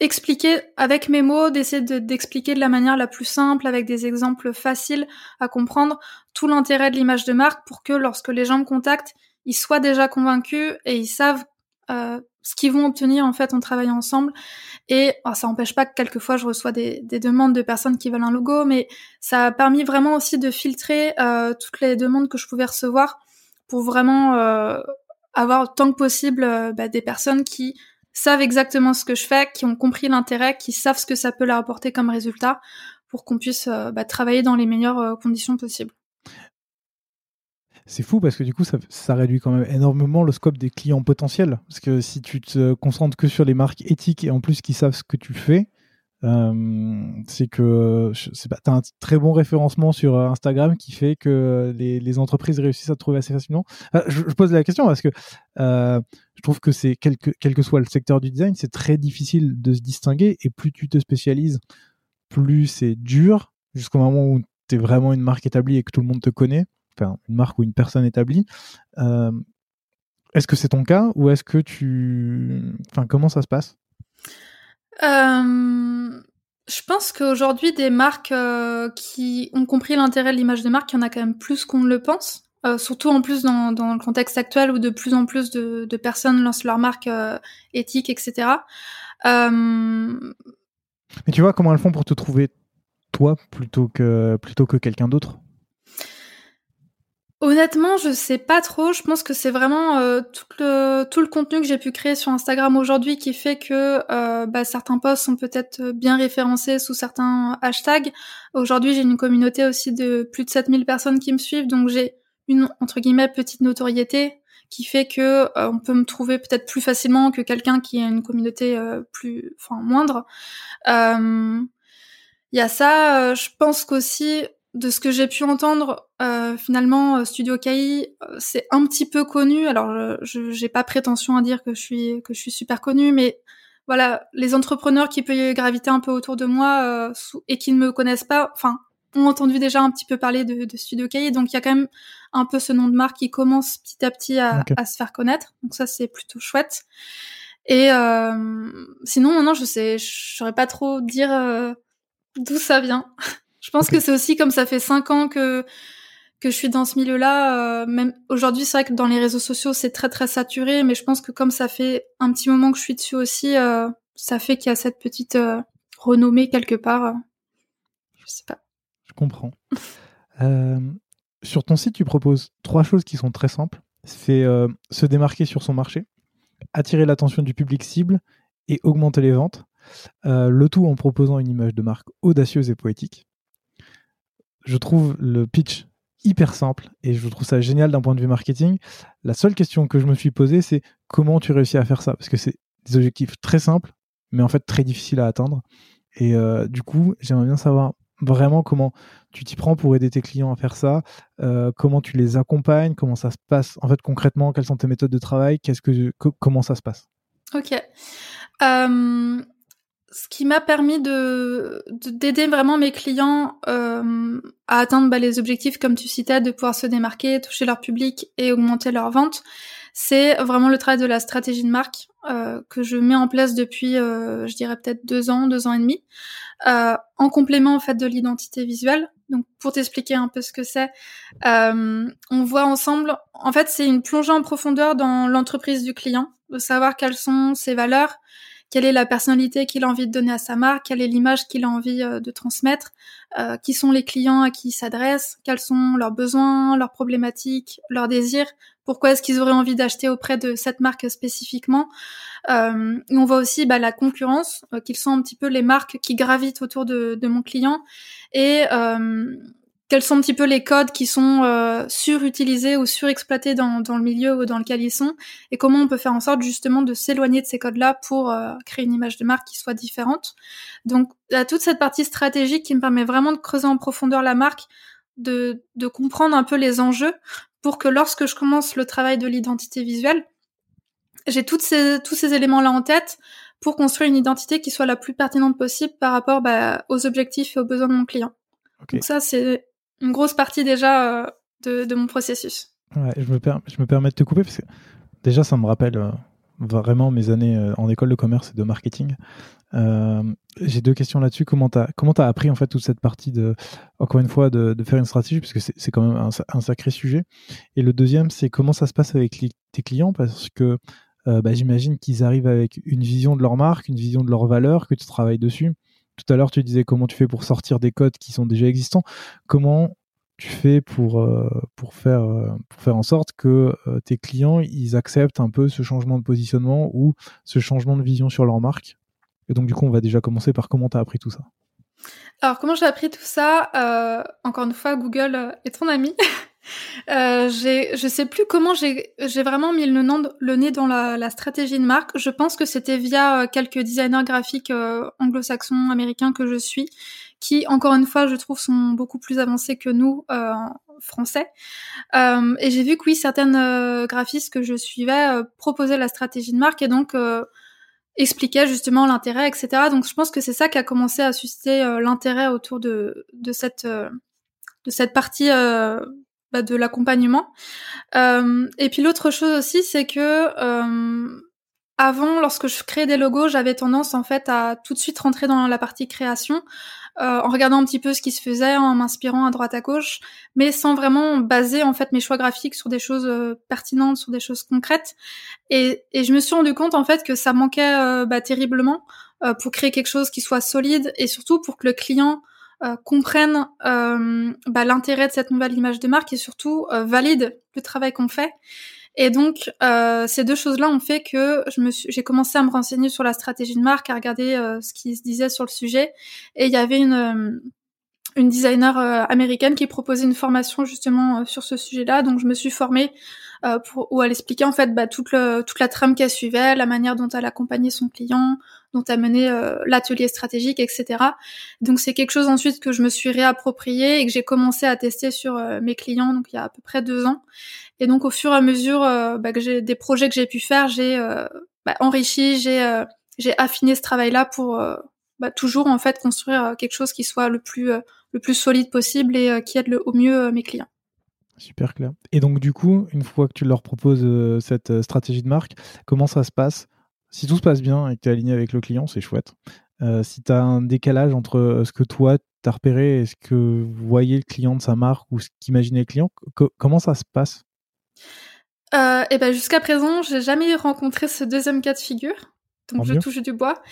expliquer avec mes mots, d'essayer d'expliquer de, la manière la plus simple, avec des exemples faciles à comprendre, tout l'intérêt de l'image de marque pour que lorsque les gens me contactent, ils soient déjà convaincus et ils savent euh, ce qu'ils vont obtenir en fait en travaillant ensemble. Et oh, ça n'empêche pas que quelquefois je reçois des, des, demandes de personnes qui veulent un logo, mais ça a permis vraiment aussi de filtrer euh, toutes les demandes que je pouvais recevoir pour vraiment euh, avoir tant que possible bah, des personnes qui savent exactement ce que je fais, qui ont compris l'intérêt, qui savent ce que ça peut leur apporter comme résultat, pour qu'on puisse bah, travailler dans les meilleures conditions possibles. C'est fou parce que du coup, ça, réduit quand même énormément le scope des clients potentiels. Parce que si tu te concentres que sur les marques éthiques et en plus qui savent ce que tu fais, euh, c'est que tu as un très bon référencement sur euh, Instagram qui fait que les, entreprises réussissent à te trouver assez facilement. Euh, je, pose la question parce que je trouve que c'est quel que, soit le secteur du design, c'est très difficile de se distinguer et plus tu te spécialises, plus c'est dur jusqu'au moment où tu es vraiment une marque établie et que tout le monde te connaît une marque ou une personne établie. Euh, est-ce que c'est ton cas ou est-ce que tu, enfin, comment ça se passe? Euh, Je pense qu'aujourd'hui, des marques euh, qui ont compris l'intérêt de l'image de marque, il y en a quand même plus qu'on ne le pense. surtout en plus dans, le contexte actuel où de plus en plus de, personnes lancent leur marque éthique, etc. Mais tu vois comment elles font pour te trouver toi plutôt que plutôt que quelqu'un d'autre? Honnêtement, je sais pas trop. Je pense que c'est vraiment euh, tout, le, tout le contenu que j'ai pu créer sur Instagram aujourd'hui qui fait que euh, bah, certains posts sont peut-être bien référencés sous certains hashtags. Aujourd'hui, j'ai une communauté aussi de plus de 7000 personnes qui me suivent, donc j'ai une entre guillemets petite notoriété qui fait que euh, on peut me trouver peut-être plus facilement que quelqu'un qui a une communauté plus, enfin moindre. Il y a ça. je pense qu'aussi de ce que j'ai pu entendre, euh, finalement, euh, Studio KI, euh, c'est un petit peu connu. Alors, je j'ai pas prétention à dire que je suis que je suis super connue, mais voilà, les entrepreneurs qui peuvent graviter un peu autour de moi et qui ne me connaissent pas, enfin, ont entendu déjà un petit peu parler de, de Studio KI, donc il y a quand même un peu ce nom de marque qui commence petit à petit à, à se faire connaître. Donc ça, c'est plutôt chouette. Et sinon, non, je sais, je saurais pas trop dire d'où ça vient. <laughs> Je pense que c'est aussi comme ça fait cinq ans que que je suis dans ce milieu-là. Euh, même aujourd'hui, c'est vrai que dans les réseaux sociaux, c'est très très saturé, mais je pense que comme ça fait un petit moment que je suis dessus aussi, euh, ça fait qu'il y a cette petite euh, renommée quelque part. je sais pas. Je comprends. <laughs> sur ton site, tu proposes trois choses qui sont très simples. C'est se démarquer sur son marché, attirer l'attention du public cible et augmenter les ventes. le tout en proposant une image de marque audacieuse et poétique je trouve le pitch hyper simple et je trouve ça génial d'un point de vue marketing. La seule question que je me suis posée, c'est comment tu réussis à faire ça? Parce que c'est des objectifs très simples, mais en fait très difficiles à atteindre. Et euh, du coup, j'aimerais bien savoir vraiment comment tu t'y prends pour aider tes clients à faire ça, euh, comment tu les accompagnes, comment ça se passe? En fait concrètement, quelles sont tes méthodes de travail, qu'est-ce que comment ça se passe? Ok. Ce qui m'a permis de d'aider vraiment mes clients euh, à atteindre bah, les objectifs comme tu citais, de pouvoir se démarquer, toucher leur public et augmenter leurs ventes, c'est vraiment le travail de la stratégie de marque euh, que je mets en place depuis, euh, je dirais peut-être deux ans, deux ans et demi, en complément en fait de l'identité visuelle. Donc pour t'expliquer un peu ce que c'est, on voit ensemble, en fait c'est une plongée en profondeur dans l'entreprise du client, de savoir quelles sont ses valeurs, quelle est la personnalité qu'il a envie de donner à sa marque, quelle est l'image qu'il a envie euh, de transmettre, euh, qui sont les clients à qui il s'adresse, quels sont leurs besoins, leurs problématiques, leurs désirs, pourquoi est-ce qu'ils auraient envie d'acheter auprès de cette marque spécifiquement. Euh, on voit aussi bah, la concurrence, euh, qu'ils sont un petit peu les marques qui gravitent autour de, de mon client et quels sont un petit peu les codes qui sont euh, surutilisés ou surexploités dans, dans le milieu dans lequel ils sont et comment on peut faire en sorte justement de s'éloigner de ces codes-là pour euh, créer une image de marque qui soit différente. Donc il y a toute cette partie stratégique qui me permet vraiment de creuser en profondeur la marque, de, de comprendre un peu les enjeux pour que lorsque je commence le travail de l'identité visuelle, j'ai toutes ces, tous ces éléments-là en tête pour construire une identité qui soit la plus pertinente possible par rapport bah, aux objectifs et aux besoins de mon client. Donc ça, c'est une grosse partie déjà euh, de, mon processus. Je, me permets de te couper parce que déjà, ça me rappelle euh, vraiment mes années euh, en école de commerce et de marketing. J'ai deux questions là-dessus. Comment tu as, comment as appris en fait toute cette partie de, encore une fois, de, faire une stratégie? Parce que c'est quand même un, sacré sujet. Et le deuxième, c'est comment ça se passe avec tes clients? Parce que bah, j'imagine qu'ils arrivent avec une vision de leur marque, une vision de leur valeur, que tu travailles dessus tout à l'heure, tu disais comment tu fais pour sortir des codes qui sont déjà existants. Comment tu fais pour, faire, pour faire en sorte que tes clients ils acceptent un peu ce changement de positionnement ou ce changement de vision sur leur marque? Et donc, du coup, on va déjà commencer par comment tu as appris tout ça. Alors, comment j'ai appris tout ça? Encore une fois, Google est ton ami. <laughs> Euh, je sais plus comment j'ai vraiment mis le, nom, le nez dans la, la, stratégie de marque. Je pense que c'était via euh, quelques designers graphiques euh, anglo-saxons, américains que je suis, qui, encore une fois, je trouve, sont beaucoup plus avancés que nous, euh, français. Euh, et j'ai vu que oui, certaines euh, graphistes que je suivais proposaient la stratégie de marque et donc expliquaient justement l'intérêt, etc. Donc je pense que c'est ça qui a commencé à susciter l'intérêt autour de, de cette de cette partie bah, de l'accompagnement. Euh, et puis l'autre chose aussi, c'est que euh, avant, lorsque je créais des logos, j'avais tendance en fait à tout de suite rentrer dans la partie création, euh, en regardant un petit peu ce qui se faisait, en m'inspirant à droite à gauche, mais sans vraiment baser en fait mes choix graphiques sur des choses pertinentes, sur des choses concrètes. Et, et, je me suis rendu compte en fait que ça manquait bah, terriblement pour créer quelque chose qui soit solide et surtout pour que le client euh, comprennent euh, bah, l'intérêt de cette nouvelle image de marque et surtout euh, valident le travail qu'on fait. Et donc ces deux choses-là ont fait que j'ai commencé à me renseigner sur la stratégie de marque, à regarder ce qui se disait sur le sujet. Et il y avait une une designer américaine qui proposait une formation justement sur ce sujet-là. Donc je me suis formée euh, pour, où elle expliquait en fait bah, toute, le, toute la trame qu'elle suivait, la manière dont elle accompagnait son client, dont elle menait euh, l'atelier stratégique, etc. Donc c'est quelque chose ensuite que je me suis réapproprié et que j'ai commencé à tester sur euh, mes clients, donc il y a à peu près deux ans. Et donc au fur et à mesure bah, que j'ai des projets que j'ai pu faire, j'ai bah, enrichi, j'ai j'ai affiné ce travail-là pour bah, toujours en fait construire quelque chose qui soit le plus le plus solide possible et qui aide le, au mieux mes clients. Super clair. Et donc, du coup, une fois que tu leur proposes euh, cette euh, stratégie de marque, comment ça se passe? Si tout se passe bien et que tu es aligné avec le client, c'est chouette. Euh, si tu as un décalage entre ce que toi, tu as repéré et ce que voyait le client de sa marque ou ce qu'imaginait le client, comment ça se passe? Euh, et ben jusqu'à présent, j'ai jamais rencontré ce deuxième cas de figure donc je touche du bois.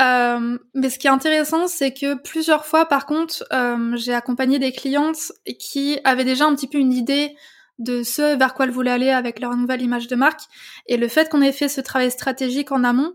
Euh, mais ce qui est intéressant, c'est que plusieurs fois, par contre, euh, j'ai accompagné des clientes qui avaient déjà un petit peu une idée de ce vers quoi elles voulaient aller avec leur nouvelle image de marque. Et le fait qu'on ait fait ce travail stratégique en amont,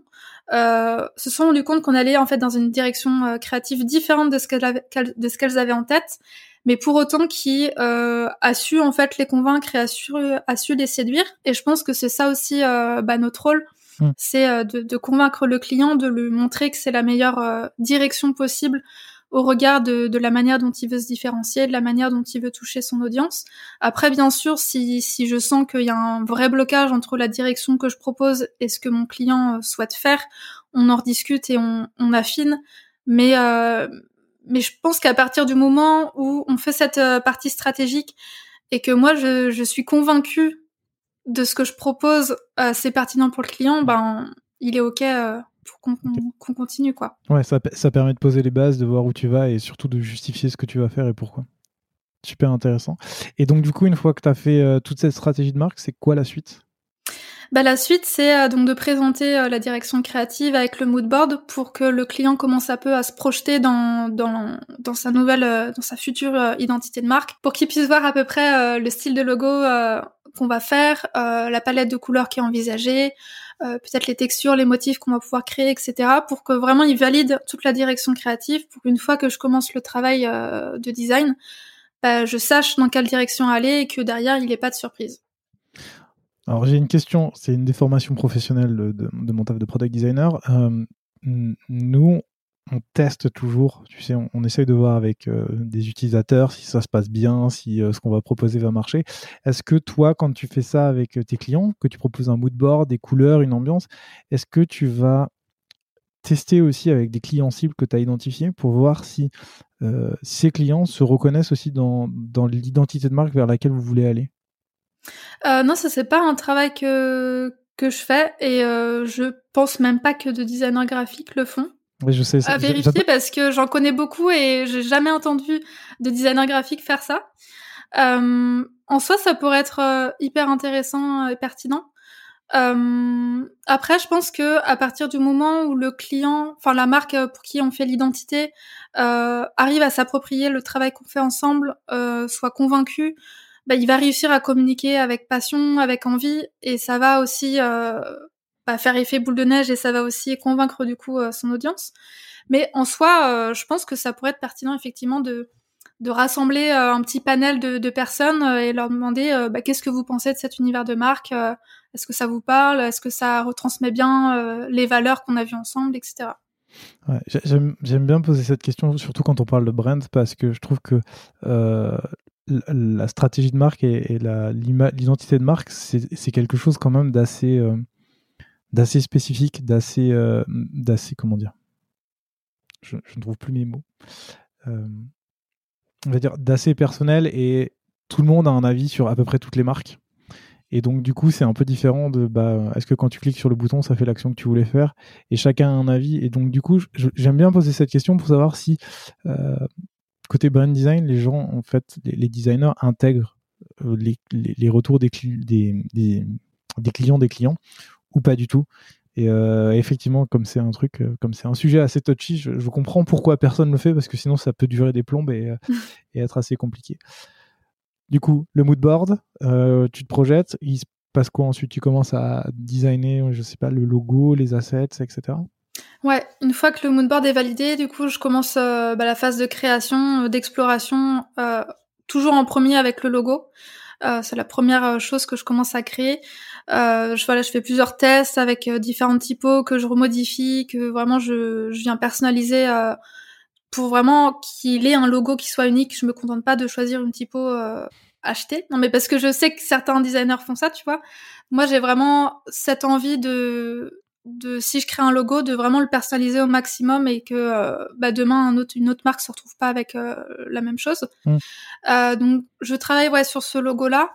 euh, se sont rendu compte qu'on allait en fait dans une direction euh, créative différente de ce qu'elles avaient, de ce qu'elles avaient en tête, mais pour autant qui euh, a su en fait les convaincre et a su, a su les séduire. Et je pense que c'est ça aussi euh, bah, notre rôle Mm. C'est euh, de, convaincre le client, de lui montrer que c'est la meilleure euh, direction possible au regard de, la manière dont il veut se différencier, de la manière dont il veut toucher son audience. Après, bien sûr, si, si je sens qu'il y a un vrai blocage entre la direction que je propose et ce que mon client euh, souhaite faire, on en rediscute et on, on affine. Mais, mais je pense qu'à partir du moment où on fait cette partie stratégique et que moi, je, je suis convaincue de ce que je propose, euh, c'est pertinent pour le client, ben il est ok euh, pour qu'on continue quoi. Ouais, ça, ça permet de poser les bases, de voir où tu vas et surtout de justifier ce que tu vas faire et pourquoi. Super intéressant. Et donc du coup, une fois que tu as fait euh, toute cette stratégie de marque, c'est quoi la suite? Bah, la suite, c'est donc de présenter la direction créative avec le mood board pour que le client commence un peu à se projeter dans, dans, dans sa nouvelle, dans sa future identité de marque, pour qu'il puisse voir à peu près le style de logo qu'on va faire, euh, la palette de couleurs qui est envisagée, euh, peut-être les textures, les motifs qu'on va pouvoir créer, etc. pour que vraiment il valide toute la direction créative, pour qu'une fois que je commence le travail euh, de design, bah, je sache dans quelle direction aller et que derrière il n'y ait pas de surprise. Alors j'ai une question, c'est une déformation professionnelle de, de, mon taf de product designer. nous, on teste toujours, tu sais, on, essaye de voir avec euh, des utilisateurs si ça se passe bien, si euh, ce qu'on va proposer va marcher. Est-ce que toi, quand tu fais ça avec euh, tes clients, que tu proposes un mood board, des couleurs, une ambiance, est-ce que tu vas tester aussi avec des clients cibles que tu as identifiés pour voir si ces clients se reconnaissent aussi dans, dans l'identité de marque vers laquelle vous voulez aller? Non, ça c'est pas un travail que, que je fais et je pense même pas que de designers graphiques le font. Oui, je sais. À vérifier parce que j'en connais beaucoup et j'ai jamais entendu de designer graphique faire ça. Euh, en soi, ça pourrait être euh, hyper intéressant et pertinent. Euh, après, je pense que à partir du moment où le client, enfin la marque euh, pour qui on fait l'identité, euh, arrive à s'approprier le travail qu'on fait ensemble, euh, soit convaincu, bah, il va réussir à communiquer avec passion, avec envie, et ça va aussi euh, faire effet boule de neige et ça va aussi convaincre du coup euh, son audience. Mais en soi, je pense que ça pourrait être pertinent effectivement de de rassembler un petit panel de, personnes et leur demander bah, qu'est-ce que vous pensez de cet univers de marque est-ce que ça vous parle Est-ce que ça retransmet bien euh, les valeurs qu'on a vues ensemble, etc. J'aime bien poser cette question, surtout quand on parle de brand, parce que je trouve que euh, la stratégie de marque et, l'identité de marque, c'est quelque chose quand même d'assez euh, d'assez spécifique, d'assez d'assez comment dire je, ne trouve plus mes mots. on va dire d'assez personnel et tout le monde a un avis sur à peu près toutes les marques. Et donc, du coup, c'est un peu différent de bah, est-ce que quand tu cliques sur le bouton, ça fait l'action que tu voulais faire Et chacun a un avis. Et donc, du coup, j'aime bien poser cette question pour savoir si, euh, côté brand design, les gens, en fait, les, designers intègrent euh, les, retours des, clients des clients ou pas du tout. Et euh, effectivement, comme c'est un truc, comme c'est un sujet assez touchy, je, comprends pourquoi personne le fait parce que sinon ça peut durer des plombes et, <laughs> et être assez compliqué. Du coup, le mood board, euh, tu te projettes, il se passe quoi ensuite? Tu commences à designer, je sais pas, le logo, les assets, etc. Ouais, une fois que le mood board est validé, du coup, je commence euh, bah, la phase de création, euh, d'exploration, toujours en premier avec le logo. c'est la première chose que je commence à créer. Je, voilà, je fais plusieurs tests avec différents typos que je remodifie, que vraiment je, je viens personnaliser pour vraiment qu'il ait un logo qui soit unique. Je me contente pas de choisir une typo euh, achetée. Non, mais parce que je sais que certains designers font ça, tu vois. Moi, j'ai vraiment cette envie de, de si je crée un logo, de vraiment le personnaliser au maximum et que euh, bah, demain un autre, une autre marque se retrouve pas avec euh, la même chose. Mm. Euh, donc, je travaille ouais sur ce logo-là.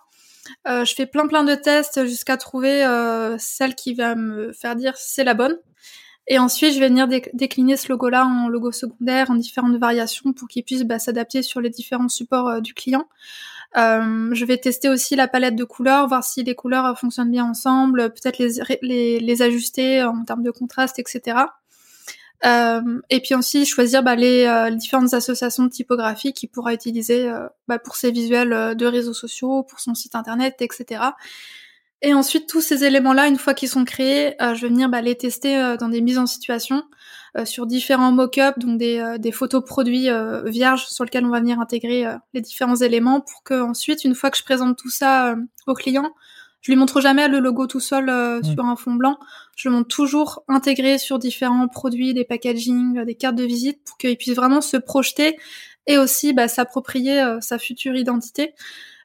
Je fais plein plein de tests jusqu'à trouver celle qui va me faire dire c'est la bonne. Et ensuite, je vais venir décliner ce logo-là en logo secondaire, en différentes variations pour qu'il puisse bah, s'adapter sur les différents supports euh, du client. Euh, je vais tester aussi la palette de couleurs, voir si les couleurs euh, fonctionnent bien ensemble, peut-être les, les, ajuster en termes de contraste, etc. et puis aussi choisir bah, les, différentes associations de typographie qu'il pourra utiliser bah, pour ses visuels de réseaux sociaux, pour son site internet, etc. Et ensuite, tous ces éléments-là, une fois qu'ils sont créés, euh, je vais venir bah, les tester euh, dans des mises en situation euh, sur différents mock-ups, donc des, des photos produits vierges sur lesquels on va venir intégrer les différents éléments pour que ensuite, une fois que je présente tout ça au client, je lui montre jamais le logo tout seul mmh. sur un fond blanc. Je le montre toujours intégré sur différents produits, des packaging, des cartes de visite, pour qu'il puisse vraiment se projeter et aussi bah, s'approprier sa future identité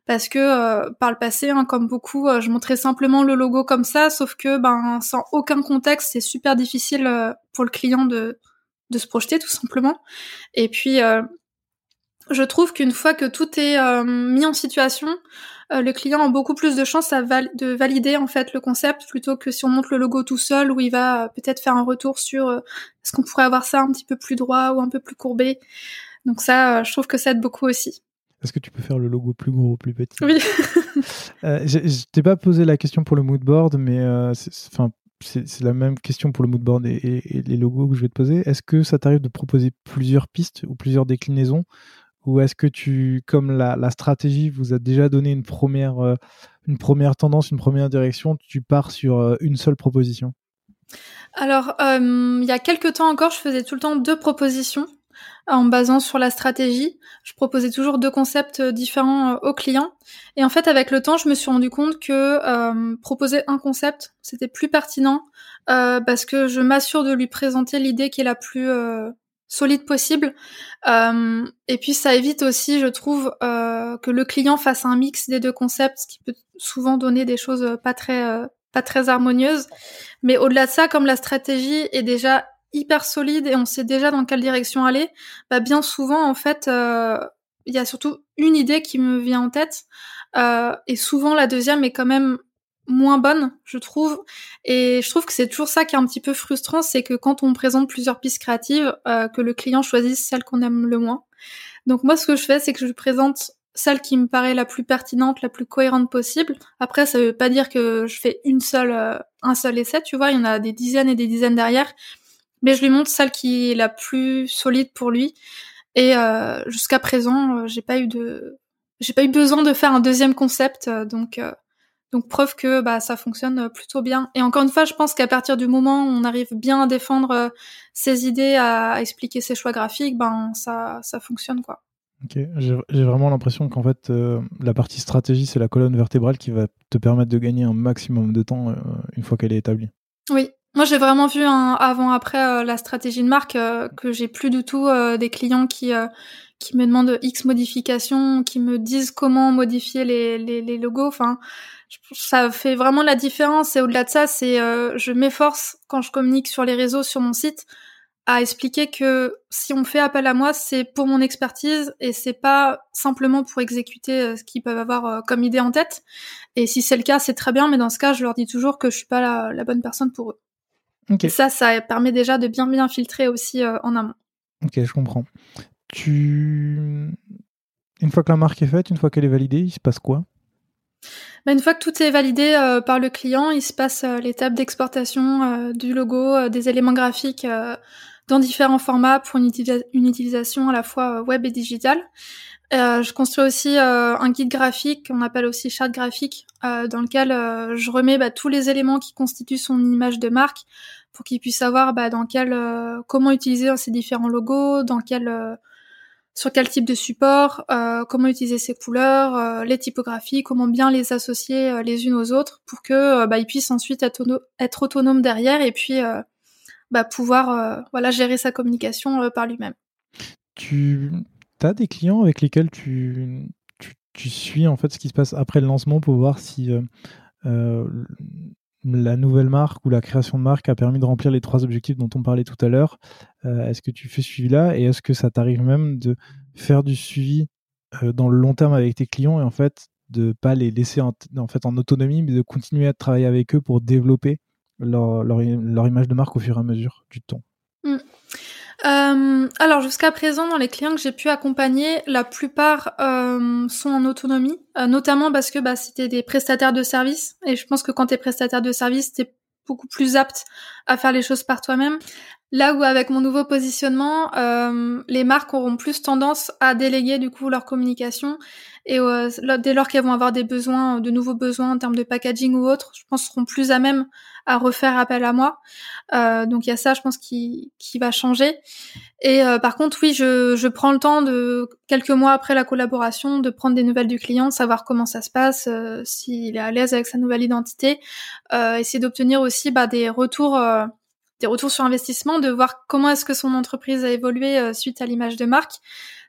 parce que euh, par le passé, hein, comme beaucoup, euh, je montrais simplement le logo comme ça, sauf que ben sans aucun contexte, c'est super difficile euh, pour le client de de se projeter tout simplement. Et puis je trouve qu'une fois que tout est mis en situation, le client a beaucoup plus de chances à de valider en fait le concept plutôt que si on montre le logo tout seul où il va peut-être faire un retour sur est-ce qu'on pourrait avoir ça un petit peu plus droit ou un peu plus courbé. Donc ça, je trouve que ça aide beaucoup aussi. Est-ce que tu peux faire le logo plus gros ou plus petit? Oui. <laughs> <laughs> euh, je t'ai pas posé la question pour le mood board, mais euh, c'est la même question pour le mood board et, les logos que je vais te poser. Est-ce que ça t'arrive de proposer plusieurs pistes ou plusieurs déclinaisons Ou est-ce que tu, comme la, stratégie vous a déjà donné une première, euh, une première tendance, une première direction, tu pars sur euh, une seule proposition? Alors, il y a quelques temps encore, je faisais tout le temps deux propositions en basant sur la stratégie. Je proposais toujours deux concepts euh, différents euh, aux clients. Et en fait, avec le temps, je me suis rendu compte que euh, proposer un concept, c'était plus pertinent parce que je m'assure de lui présenter l'idée qui est la plus solide possible. et puis, ça évite aussi, je trouve, que le client fasse un mix des deux concepts, ce qui peut souvent donner des choses pas très pas très harmonieuses. Mais au-delà de ça, comme la stratégie est déjà hyper solide et on sait déjà dans quelle direction aller, bah bien souvent en fait euh, il y a surtout une idée qui me vient en tête euh, et souvent la deuxième est quand même moins bonne, je trouve. Et je trouve que c'est toujours ça qui est un petit peu frustrant, c'est que quand on présente plusieurs pistes créatives, euh, que le client choisisse celle qu'on aime le moins. Donc moi, ce que je fais, c'est que je présente celle qui me paraît la plus pertinente, la plus cohérente possible. Après, ça veut pas dire que je fais une seule, euh, un seul essai, tu vois, il y en a des dizaines et des dizaines derrière. Mais je lui montre celle qui est la plus solide pour lui. Et euh, jusqu'à présent, j'ai pas eu de, j'ai pas eu besoin de faire un deuxième concept, donc donc preuve que bah ça fonctionne plutôt bien. Et encore une fois, je pense qu'à partir du moment où on arrive bien à défendre ses idées, à expliquer ses choix graphiques, ben ça ça fonctionne quoi. Ok, j'ai vraiment l'impression qu'en fait, euh, la partie stratégie, c'est la colonne vertébrale qui va te permettre de gagner un maximum de temps euh, une fois qu'elle est établie. Oui, moi j'ai vraiment vu un avant-après euh, la stratégie de marque que j'ai plus du tout des clients qui qui me demandent X modifications, qui me disent comment modifier les, les, les logos. Enfin, ça fait vraiment la différence. Et au-delà de ça, c'est je m'efforce quand je communique sur les réseaux, sur mon site, à expliquer que si on fait appel à moi, c'est pour mon expertise et c'est pas simplement pour exécuter euh, ce qu'ils peuvent avoir euh, comme idée en tête. Et si c'est le cas, c'est très bien, mais dans ce cas, je leur dis toujours que je suis pas la, bonne personne pour eux. Et ça, ça permet déjà de bien bien filtrer aussi euh, en amont. Ok, je comprends. Tu, une fois que la marque est faite, une fois qu'elle est validée, il se passe quoi? Bah, une fois que tout est validé par le client, il se passe l'étape d'exportation du logo, des éléments graphiques dans différents formats pour une, utilisation à la fois euh, web et digitale. Euh, je construis aussi euh, un guide graphique qu'on appelle aussi charte graphique, euh, dans lequel euh, je remets bah, tous les éléments qui constituent son image de marque pour qu'il puisse savoir bah, dans quel, comment utiliser ces différents logos, dans quel, sur quel type de support, comment utiliser ces couleurs, les typographies, comment bien les associer les unes aux autres pour que bah, ils ensuite être, autonomes derrière et puis bah, pouvoir euh, voilà gérer sa communication euh, par lui-même. Tu as des clients avec lesquels tu, tu, suis en fait ce qui se passe après le lancement pour voir si euh, la nouvelle marque ou la création de marque a permis de remplir les trois objectifs dont on parlait tout à l'heure. est-ce que tu fais suivi-là et est-ce que ça t'arrive même de faire du suivi dans le long terme avec tes clients et en fait de pas les laisser en, fait en autonomie mais de continuer à travailler avec eux pour développer leur, leur, image de marque au fur et à mesure du temps? Mm. Euh, alors jusqu'à présent, dans les clients que j'ai pu accompagner, la plupart euh, sont en autonomie, euh, notamment parce que bah, c'était des prestataires de services. Et je pense que quand tu es prestataire de services, tu beaucoup plus apte à faire les choses par toi-même. Là où avec mon nouveau positionnement, euh, les marques auront plus tendance à déléguer du coup leur communication et euh, dès lors qu'elles vont avoir des besoins, de nouveaux besoins en termes de packaging ou autre, je pense seront plus à même à refaire appel à moi. Euh, donc il y a ça, je pense, qui, qui va changer. Et euh, par contre, oui, je, je prends le temps de quelques mois après la collaboration de prendre des nouvelles du client, savoir comment ça se passe, euh, s'il est à l'aise avec sa nouvelle identité, essayer d'obtenir aussi bah, des retours des retours sur investissement, de voir comment est-ce que son entreprise a évolué euh, suite à l'image de marque.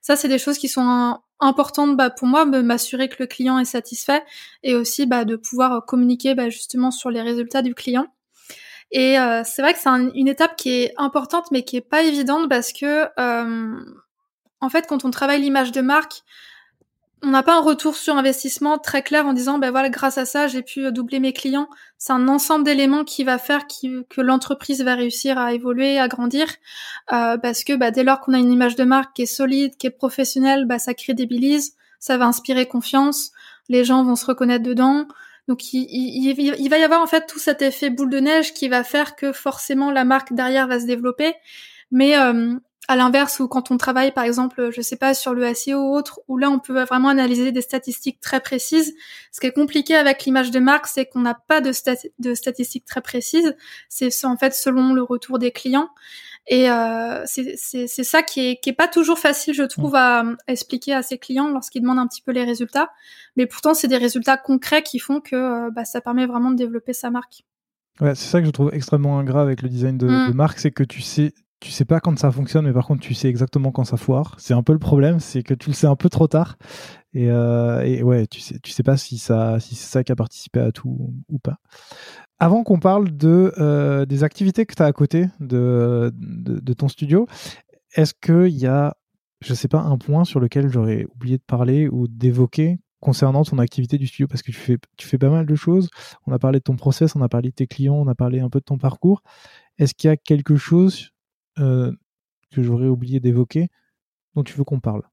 Ça, c'est des choses qui sont importantes bah, pour moi, m'assurer que le client est satisfait et aussi bah, de pouvoir euh, communiquer bah, justement sur les résultats du client. Et euh, c'est vrai que c'est une étape qui est importante mais qui est pas évidente parce que en fait, quand on travaille l'image de marque, on n'a pas un retour sur investissement très clair en disant ben voilà grâce à ça j'ai pu doubler mes clients. C'est un ensemble d'éléments qui va faire que l'entreprise va réussir à évoluer à grandir. Euh, parce que bah, dès lors qu'on a une image de marque qui est solide qui est professionnelle bah, ça crédibilise ça va inspirer confiance les gens vont se reconnaître dedans. Donc il, il, va y avoir en fait tout cet effet boule de neige qui va faire que forcément la marque derrière va se développer. Mais euh, à l'inverse, ou quand on travaille, par exemple, je sais pas, sur le SEO ou autre, où là, on peut vraiment analyser des statistiques très précises. Ce qui est compliqué avec l'image de marque, c'est qu'on n'a pas de, de, statistiques très précises. C'est en fait selon le retour des clients. Et euh, c'est ça qui est, qui est pas toujours facile, je trouve, à, expliquer à ses clients lorsqu'ils demandent un petit peu les résultats. Mais pourtant, c'est des résultats concrets qui font que euh, bah, ça permet vraiment de développer sa marque. Ouais, c'est ça que je trouve extrêmement ingrat avec le design de, de mmh. marque, c'est que tu sais tu sais pas quand ça fonctionne, mais par contre, tu sais exactement quand ça foire. C'est un peu le problème, c'est que tu le sais un peu trop tard. Et, euh, ouais, tu sais, tu sais pas si, si c'est ça qui a participé à tout ou pas. Avant qu'on parle de, euh, des activités que tu as à côté de, de, ton studio, est-ce qu'il y a, je sais pas, un point sur lequel j'aurais oublié de parler ou d'évoquer concernant ton activité du studio? Parce que tu fais, tu fais pas mal de choses. On a parlé de ton process, on a parlé de tes clients, on a parlé un peu de ton parcours. Est-ce qu'il y a quelque chose euh, que j'aurais oublié d'évoquer dont tu veux qu'on parle?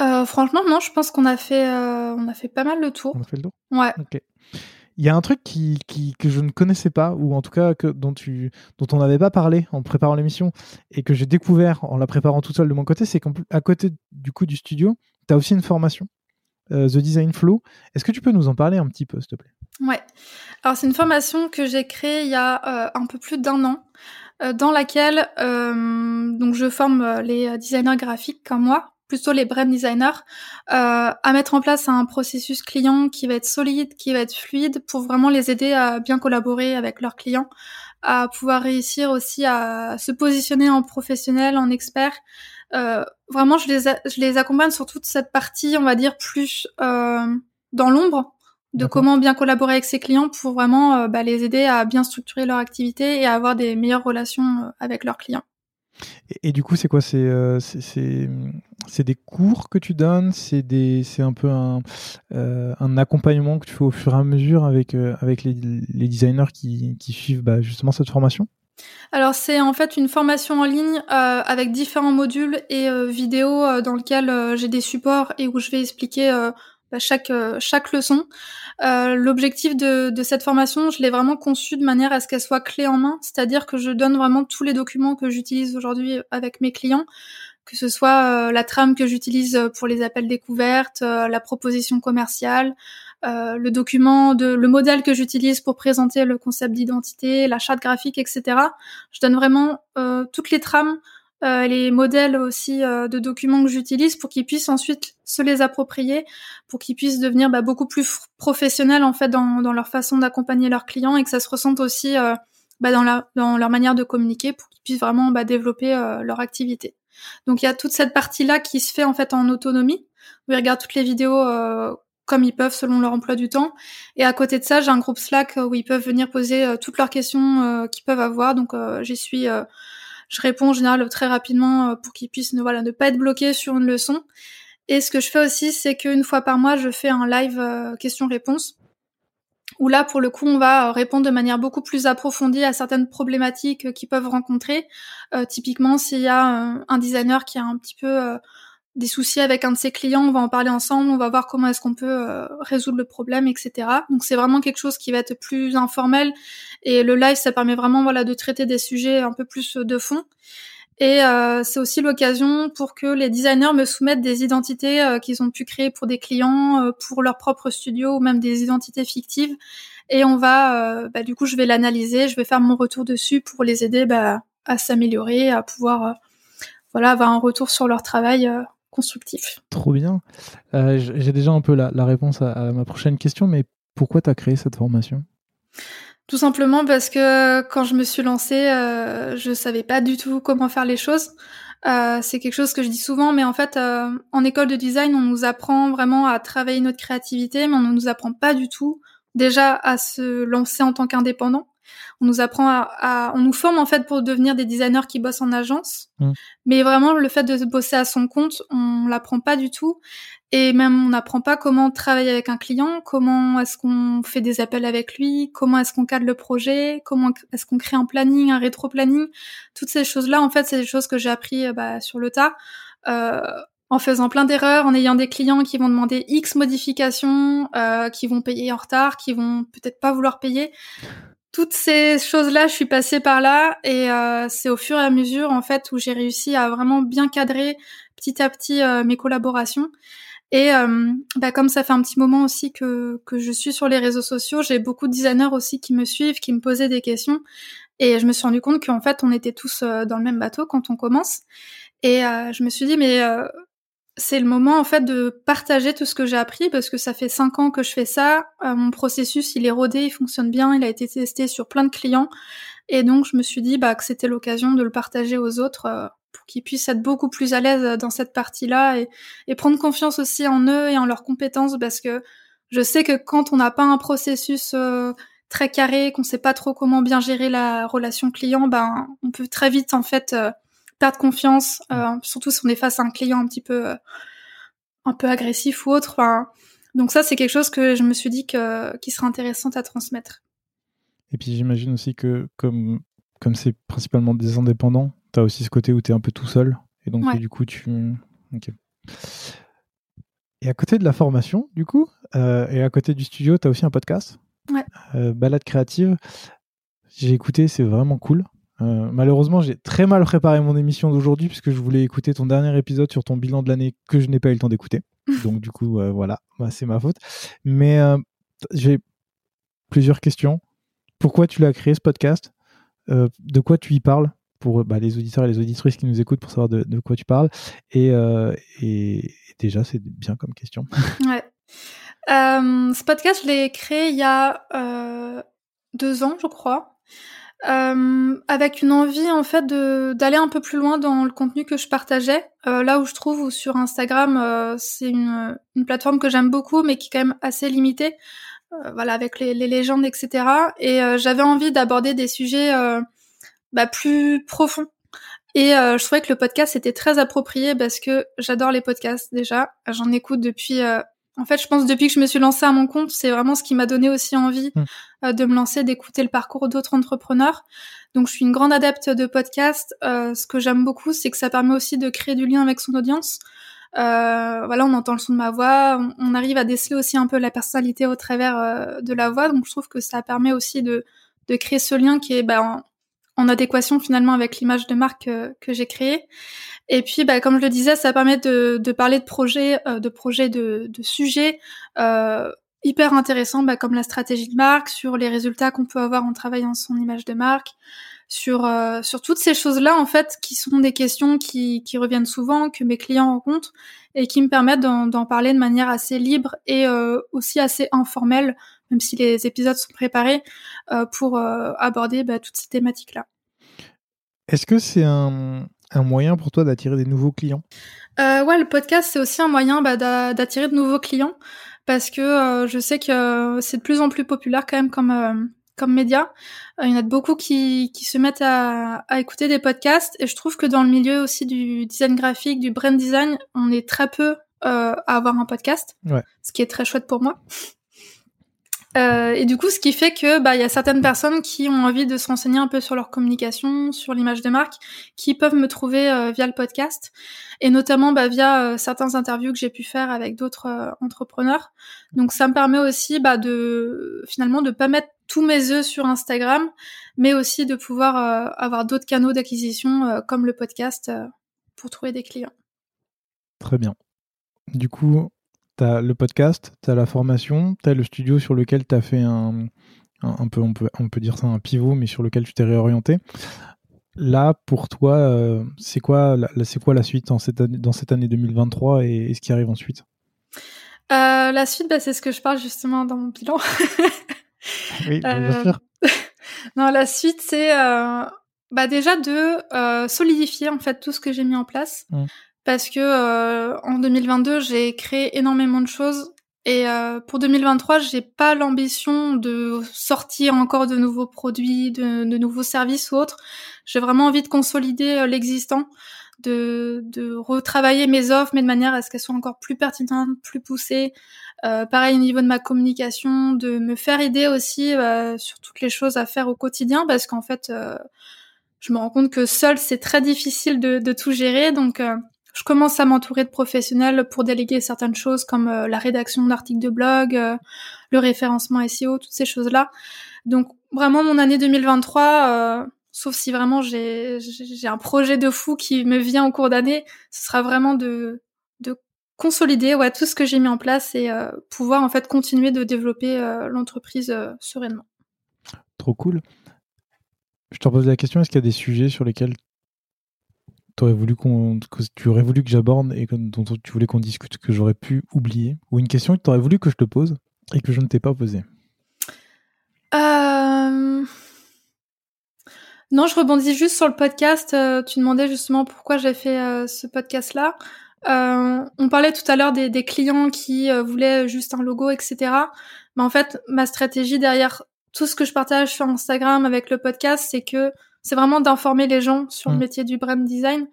Euh, Franchement, non, je pense qu'on a fait, euh, on a fait pas mal le tour. On a fait le tour? Ouais. Ok. Il y a un truc qui, qui- que je ne connaissais pas, ou en tout cas que, dont, tu, dont on n'avait pas parlé en préparant l'émission, et que j'ai découvert en la préparant tout seul de mon côté, c'est qu'à côté du coup du studio, tu as aussi une formation, euh, The Design Flow. Est-ce que tu peux nous en parler un petit peu, s'il te plaît? Ouais. Alors c'est une formation que j'ai créée il y a un peu plus d'un an, dans laquelle euh, donc je forme euh, les designers graphiques comme moi, plutôt les brand designers, euh, à mettre en place un processus client qui va être solide, qui va être fluide, pour vraiment les aider à bien collaborer avec leurs clients, à pouvoir réussir aussi à se positionner en professionnel, en expert. Euh, vraiment, je les, a- je les accompagne sur toute cette partie, on va dire, plus euh, dans l'ombre, de comment bien collaborer avec ses clients pour vraiment euh, bah, les aider à bien structurer leur activité et à avoir des meilleures relations euh, avec leurs clients. et, et du coup, c'est quoi? C'est euh, des cours que tu donnes? C'est un peu un, euh, un accompagnement que tu fais au fur et à mesure avec, euh, avec les, les designers qui, qui suivent bah, justement cette formation? Alors c'est en fait une formation en ligne euh, avec différents modules et euh, vidéos euh, dans lesquels euh, j'ai des supports et où je vais expliquer euh, bah, chaque euh, chaque leçon. Euh, L'objectif de, de cette formation, je l'ai vraiment conçue de manière à ce qu'elle soit clé en main, c'est-à-dire que je donne vraiment tous les documents que j'utilise aujourd'hui avec mes clients, que ce soit euh, la trame que j'utilise pour les appels découvertes, euh, la proposition commerciale, euh, le document de le modèle que j'utilise pour présenter le concept d'identité, la charte graphique, etc. Je donne vraiment euh, toutes les trames, euh, les modèles aussi euh, de documents que j'utilise pour qu'ils puissent ensuite se les approprier, pour qu'ils puissent devenir bah, beaucoup plus professionnels en fait dans, dans leur façon d'accompagner leurs clients et que ça se ressente aussi euh, bah, dans, la, dans leur manière de communiquer pour qu'ils puissent vraiment bah, développer euh, leur activité. Donc il y a toute cette partie-là qui se fait en fait en autonomie. Où ils regardent toutes les vidéos euh, comme ils peuvent selon leur emploi du temps. Et à côté de ça, j'ai un groupe Slack où ils peuvent venir poser euh, toutes leurs questions euh, qu'ils peuvent avoir. Donc euh, j'y suis, euh, je réponds en général très rapidement euh, pour qu'ils puissent ne, voilà, ne pas être bloqués sur une leçon. Et ce que je fais aussi, c'est qu'une fois par mois, je fais un live euh, questions-réponses. Où là, pour le coup, on va euh, répondre de manière beaucoup plus approfondie à certaines problématiques qu'ils peuvent rencontrer. Typiquement, s'il y a un designer qui a un petit peu des soucis avec un de ses clients, on va en parler ensemble, on va voir comment est-ce qu'on peut euh, résoudre le problème, etc. Donc c'est vraiment quelque chose qui va être plus informel et le live ça permet vraiment voilà de traiter des sujets un peu plus de fond. Et euh, c'est aussi l'occasion pour que les designers me soumettent des identités euh, qu'ils ont pu créer pour des clients, euh, pour leur propre studio ou même des identités fictives. Et on va, euh, bah, du coup, je vais l'analyser, je vais faire mon retour dessus pour les aider bah, à s'améliorer, à pouvoir, euh, voilà, avoir un retour sur leur travail euh, constructif. Trop bien. Euh, J'ai déjà un peu la, la réponse à, à ma prochaine question, mais pourquoi tu as créé cette formation? Tout simplement parce que quand je me suis lancée, euh, je savais pas du tout comment faire les choses. Euh, c'est quelque chose que je dis souvent, mais en fait, euh, en école de design, on nous apprend vraiment à travailler notre créativité, mais on ne nous apprend pas du tout déjà à se lancer en tant qu'indépendant. On nous apprend à, à- on nous forme en fait pour devenir des designers qui bossent en agence, Mm. mais vraiment le fait de bosser à son compte, on l'apprend pas du tout. Et même on n'apprend pas comment travailler avec un client, comment est-ce qu'on fait des appels avec lui, comment est-ce qu'on cadre le projet, comment est-ce qu'on crée un planning, un rétro-planning. Toutes ces choses-là, en fait, c'est des choses que j'ai appris euh, bah, sur le tas, euh, en faisant plein d'erreurs, en ayant des clients qui vont demander X modifications, euh, qui vont payer en retard, qui vont peut-être pas vouloir payer. Toutes ces choses-là, je suis passée par là et euh, c'est au fur et à mesure en fait où j'ai réussi à vraiment bien cadrer petit à petit euh, mes collaborations. Et euh, bah, comme ça fait un petit moment aussi que, que je suis sur les réseaux sociaux, j'ai beaucoup de designers aussi qui me suivent, qui me posaient des questions. Et je me suis rendu compte qu'en fait, on était tous euh, dans le même bateau quand on commence. Et je me suis dit, mais c'est le moment en fait de partager tout ce que j'ai appris parce que ça fait cinq ans que je fais ça. Euh, mon processus, il est rodé, il fonctionne bien, il a été testé sur plein de clients. Et donc, je me suis dit bah, que c'était l'occasion de le partager aux autres euh, pour qu'ils puissent être beaucoup plus à l'aise dans cette partie-là et, prendre confiance aussi en eux et en leurs compétences parce que je sais que quand on n'a pas un processus euh, très carré, qu'on sait pas trop comment bien gérer la relation client, ben on peut très vite en fait euh, perdre confiance, euh, surtout si on est face à un client un petit peu euh, un peu agressif ou autre. Enfin, donc ça c'est quelque chose que je me suis dit que qui serait intéressant à transmettre. Et puis j'imagine aussi que comme comme c'est principalement des indépendants, tu as aussi ce côté où tu es un peu tout seul. Et donc Ouais. du coup, tu... Et à côté de la formation, du coup, euh, et à côté du studio, tu as aussi un podcast Ouais. Euh, Balade créative. J'ai écouté, c'est vraiment cool. Euh, malheureusement, j'ai très mal préparé mon émission d'aujourd'hui puisque je voulais écouter ton dernier épisode sur ton bilan de l'année que je n'ai pas eu le temps d'écouter. <laughs> Donc du coup, euh, voilà, bah, c'est ma faute. Mais euh, j'ai plusieurs questions. Pourquoi tu l'as créé ce podcast? De quoi tu y parles pour bah, les auditeurs et les auditrices qui nous écoutent pour savoir de, de quoi tu parles? Et, et, et déjà, c'est bien comme question. <laughs> Ouais. Ce podcast, je l'ai créé il y a deux ans, je crois, euh, avec une envie en fait de d'aller un peu plus loin dans le contenu que je partageais. Euh, là où je trouve où sur Instagram, euh, c'est une, une plateforme que j'aime beaucoup, mais qui est quand même assez limitée. Euh, voilà, avec les, les légendes, etc. Et euh, j'avais envie d'aborder des sujets euh, bah, plus profonds. Et je trouvais que le podcast était très approprié parce que j'adore les podcasts déjà. J'en écoute depuis. en fait, je pense depuis que je me suis lancée à mon compte, c'est vraiment ce qui m'a donné aussi envie Mm. euh, de me lancer, d'écouter le parcours d'autres entrepreneurs. Donc, je suis une grande adepte de podcasts. Euh, ce que j'aime beaucoup, c'est que ça permet aussi de créer du lien avec son audience. Euh, voilà, on entend le son de ma voix, on, arrive à déceler aussi un peu la personnalité au travers euh, de la voix. Donc, je trouve que ça permet aussi de, de créer ce lien qui est bah, en, adéquation finalement avec l'image de marque que, j'ai créée. Et puis, bah, comme je le disais, ça permet de, parler de projets, euh, de projets, de, sujets euh, hyper intéressants, bah, comme la stratégie de marque, sur les résultats qu'on peut avoir en travaillant son image de marque, sur euh, sur toutes ces choses-là en fait, qui sont des questions qui, qui reviennent souvent, que mes clients rencontrent et qui me permettent d'en d'en parler de manière assez libre et euh, aussi assez informelle, même si les épisodes sont préparés euh, pour euh, aborder bah, toutes ces thématiques-là. Est-ce que c'est un, un moyen pour toi d'attirer des nouveaux clients? Euh, ouais, le podcast, c'est aussi un moyen bah, d'a- d'attirer de nouveaux clients parce que euh, je sais que euh, c'est de plus en plus populaire quand même comme euh, comme média. Euh, il y en a beaucoup qui, qui se mettent à, à écouter des podcasts et je trouve que dans le milieu aussi du design graphique, du brand design, on est très peu euh, à avoir un podcast, Ouais. ce qui est très chouette pour moi. Euh, et du coup, ce qui fait que bah il y a certaines personnes qui ont envie de se renseigner un peu sur leur communication, sur l'image de marque, qui peuvent me trouver euh, via le podcast et notamment bah, via euh, certains interviews que j'ai pu faire avec d'autres euh, entrepreneurs. Donc ça me permet aussi bah, de finalement de pas mettre tous mes œufs sur Instagram, mais aussi de pouvoir avoir d'autres canaux d'acquisition comme le podcast pour trouver des clients. Très bien. Du coup, tu as le podcast, tu as la formation, tu as le studio sur lequel tu as fait un, un, un peu, on peut, on peut dire ça, un pivot, mais sur lequel tu t'es réorienté. Là, pour toi, euh, c'est quoi, c'est quoi la suite dans cette année, dans cette année 2023 et, et ce qui arrive ensuite? Euh, la suite, bah, c'est ce que je parle justement dans mon bilan. <laughs> Oui, bien Euh, sûr. <laughs> non, la suite, c'est bah déjà de solidifier en fait tout ce que j'ai mis en place, Mm. Parce que euh, en 2022 j'ai créé énormément de choses et euh, pour 2023 j'ai pas l'ambition de sortir encore de nouveaux produits, de, de nouveaux services ou autres. J'ai vraiment envie de consolider euh, l'existant, de, de retravailler mes offres, mais de manière à ce qu'elles soient encore plus pertinentes, plus poussées. Euh, pareil au niveau de ma communication, de me faire aider aussi euh, sur toutes les choses à faire au quotidien, parce qu'en fait, euh, je me rends compte que seul c'est très difficile de, de tout gérer, donc je commence à m'entourer de professionnels pour déléguer certaines choses comme euh, la rédaction d'articles de blog, euh, le référencement SEO, toutes ces choses-là. Donc vraiment mon année 2023, euh, sauf si vraiment j'ai un projet de fou qui me vient en cours d'année, ce sera vraiment de de consolider tout ce que j'ai mis en place et pouvoir en fait continuer de développer l'entreprise sereinement. Trop cool. Je te repose la question, est-ce qu'il y a des sujets sur lesquels t'aurais voulu qu'on, que tu aurais voulu que j'aborde et dont tu voulais qu'on discute, que j'aurais pu oublier? Ou une question que tu aurais voulu que je te pose et que je ne t'ai pas posée? Euh... Non, je rebondis juste sur le podcast. Euh, tu demandais justement pourquoi j'ai fait euh, ce podcast-là. On parlait tout à l'heure des, clients qui voulaient juste un logo, etc. Mais en fait, ma stratégie derrière tout ce que je partage sur Instagram avec le podcast, c'est que c'est vraiment d'informer les gens sur le Mm. métier du brand design,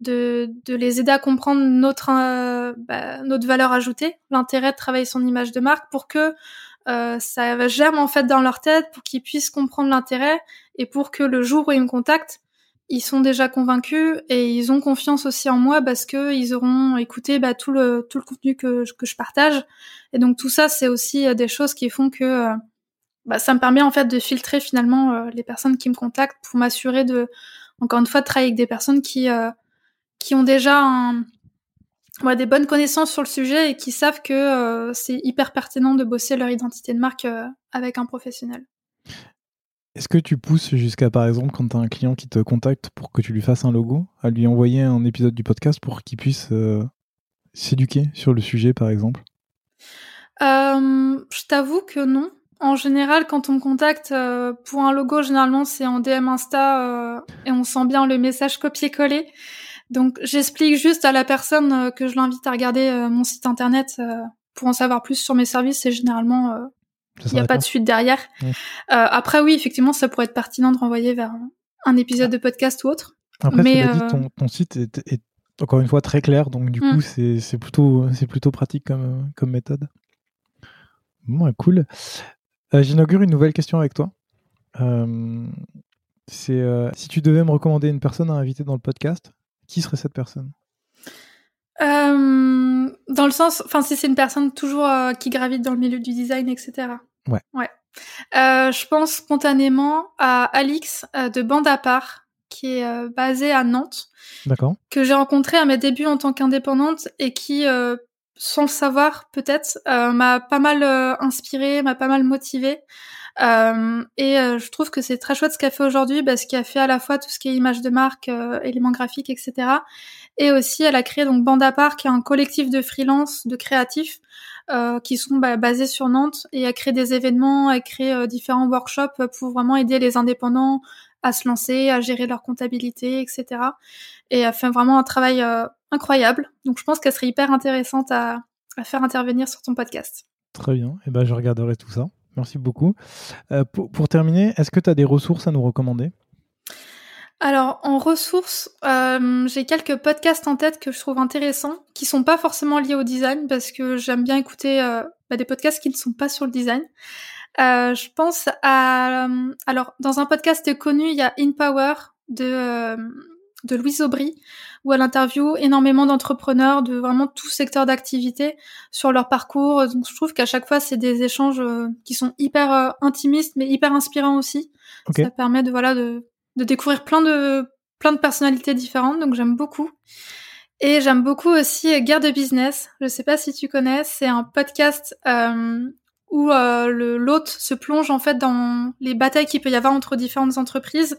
de, de les aider à comprendre notre euh, bah, notre valeur ajoutée, l'intérêt de travailler son image de marque pour que euh, ça germe en fait dans leur tête pour qu'ils puissent comprendre l'intérêt et pour que le jour où ils me contactent, ils sont déjà convaincus et ils ont confiance aussi en moi parce que ils auront écouté bah, tout le tout le contenu que que je partage. Et donc tout ça, c'est aussi euh, des choses qui font que euh, bah, ça me permet en fait de filtrer finalement euh, les personnes qui me contactent pour m'assurer de encore une fois de travailler avec des personnes qui qui ont déjà un, ouais, des bonnes connaissances sur le sujet et qui savent que c'est hyper pertinent de bosser leur identité de marque avec un professionnel. Est-ce que tu pousses jusqu'à, par exemple, quand tu as un client qui te contacte pour que tu lui fasses un logo, à lui envoyer un épisode du podcast pour qu'il puisse euh, s'éduquer sur le sujet, par exemple? Euh, Je t'avoue que non. En général, quand on me contacte euh, pour un logo, généralement c'est en DM Insta et on sent bien le message copier-coller. Donc j'explique juste à la personne que je l'invite à regarder mon site internet pour en savoir plus sur mes services et généralement il n'y a pas de suite derrière. Euh, après, oui, effectivement, ça pourrait être pertinent de renvoyer vers un épisode de podcast ou autre. Après, mais dit, euh, ton, site est, encore une fois très clair, donc du coup, hmm. c'est plutôt, plutôt pratique comme, comme méthode. Bon, cool. Euh, j'inaugure une nouvelle question avec toi. c'est si tu devais me recommander une personne à inviter dans le podcast, qui serait cette personne? Dans le sens, enfin, si c'est une personne toujours qui gravite dans le milieu du design, etc. Ouais. Ouais. Euh, je pense spontanément à Alix euh, de Bande à part, qui est euh, basée à Nantes. D'accord. Que j'ai rencontré à mes débuts en tant qu'indépendante et qui, euh, sans le savoir peut-être, m'a pas mal inspirée, m'a pas mal motivée. Euh, et je trouve que c'est très chouette ce qu'elle fait aujourd'hui parce qu'elle fait à la fois tout ce qui est image de marque, éléments graphiques, etc. Et aussi, elle a créé donc Bande à part, qui est un collectif de freelance, de créatifs, euh, qui sont bah, basés sur Nantes et à créer des événements, créer euh, différents workshops pour vraiment aider les indépendants à se lancer, à gérer leur comptabilité, etc. Et elle fait vraiment un travail euh, incroyable. Donc je pense qu'elle serait hyper intéressante à, à, faire intervenir sur ton podcast. Très bien. Et eh ben, je regarderai tout ça. Merci beaucoup. pour, pour terminer, est-ce que tu as des ressources à nous recommander? Alors en ressources, euh, j'ai quelques podcasts en tête que je trouve intéressants, qui sont pas forcément liés au design, parce que j'aime bien écouter euh, bah, des podcasts qui ne sont pas sur le design. Euh, je pense à, alors dans un podcast connu, il y a In Power de de Louise Aubry, où elle interview énormément d'entrepreneurs de vraiment tout secteur d'activité sur leur parcours. Donc je trouve qu'à chaque fois c'est des échanges qui sont hyper intimistes, mais hyper inspirants aussi. Ça permet de voilà de de découvrir plein de plein de personnalités différentes, donc j'aime beaucoup. Et j'aime beaucoup aussi Guerre de business. Je sais pas si tu connais, c'est un podcast euh, où euh, l'hôte se plonge en fait dans les batailles qu'il peut y avoir entre différentes entreprises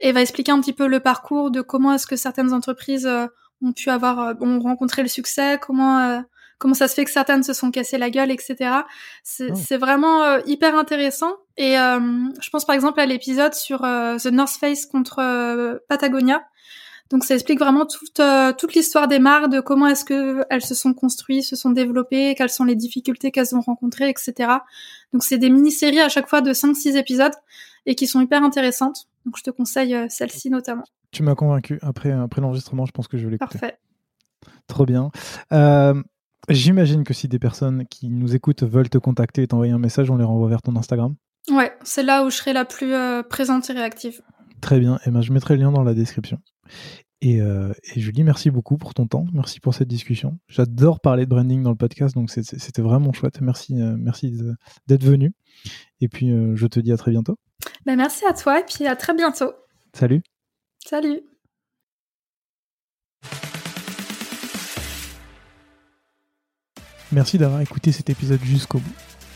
et va expliquer un petit peu le parcours de comment est-ce que certaines entreprises euh, ont pu avoir euh, ont rencontré le succès, comment euh, comment ça se fait que certaines se sont cassées la gueule, etc. C'est oh. vraiment euh, hyper intéressant. Et euh, je pense par exemple à l'épisode sur euh, The North Face contre Patagonia. Donc ça explique vraiment toute, toute l'histoire des marques, de comment est-ce que elles se sont construites, se sont développées, quelles sont les difficultés qu'elles ont rencontrées, etc. Donc c'est des mini-séries à chaque fois de 5-6 épisodes et qui sont hyper intéressantes. Donc je te conseille celle-ci notamment. Tu m'as convaincu. Après, après l'enregistrement, je pense que je vais l'écouter. Parfait. Trop bien. Euh, J'imagine que si des personnes qui nous écoutent veulent te contacter et t'envoyer un message, on les renvoie vers ton Instagram. Ouais, c'est là où je serai la plus euh, présente et réactive. Très bien. Et eh ben, je mettrai le lien dans la description. Et, euh, et, Julie, merci beaucoup pour ton temps. Merci pour cette discussion. J'adore parler de branding dans le podcast, donc c'était vraiment chouette. Merci, euh, merci d'être venu. Et puis, euh, je te dis à très bientôt. Ben, merci à toi et puis à très bientôt. Salut. Salut. Merci d'avoir écouté cet épisode jusqu'au bout.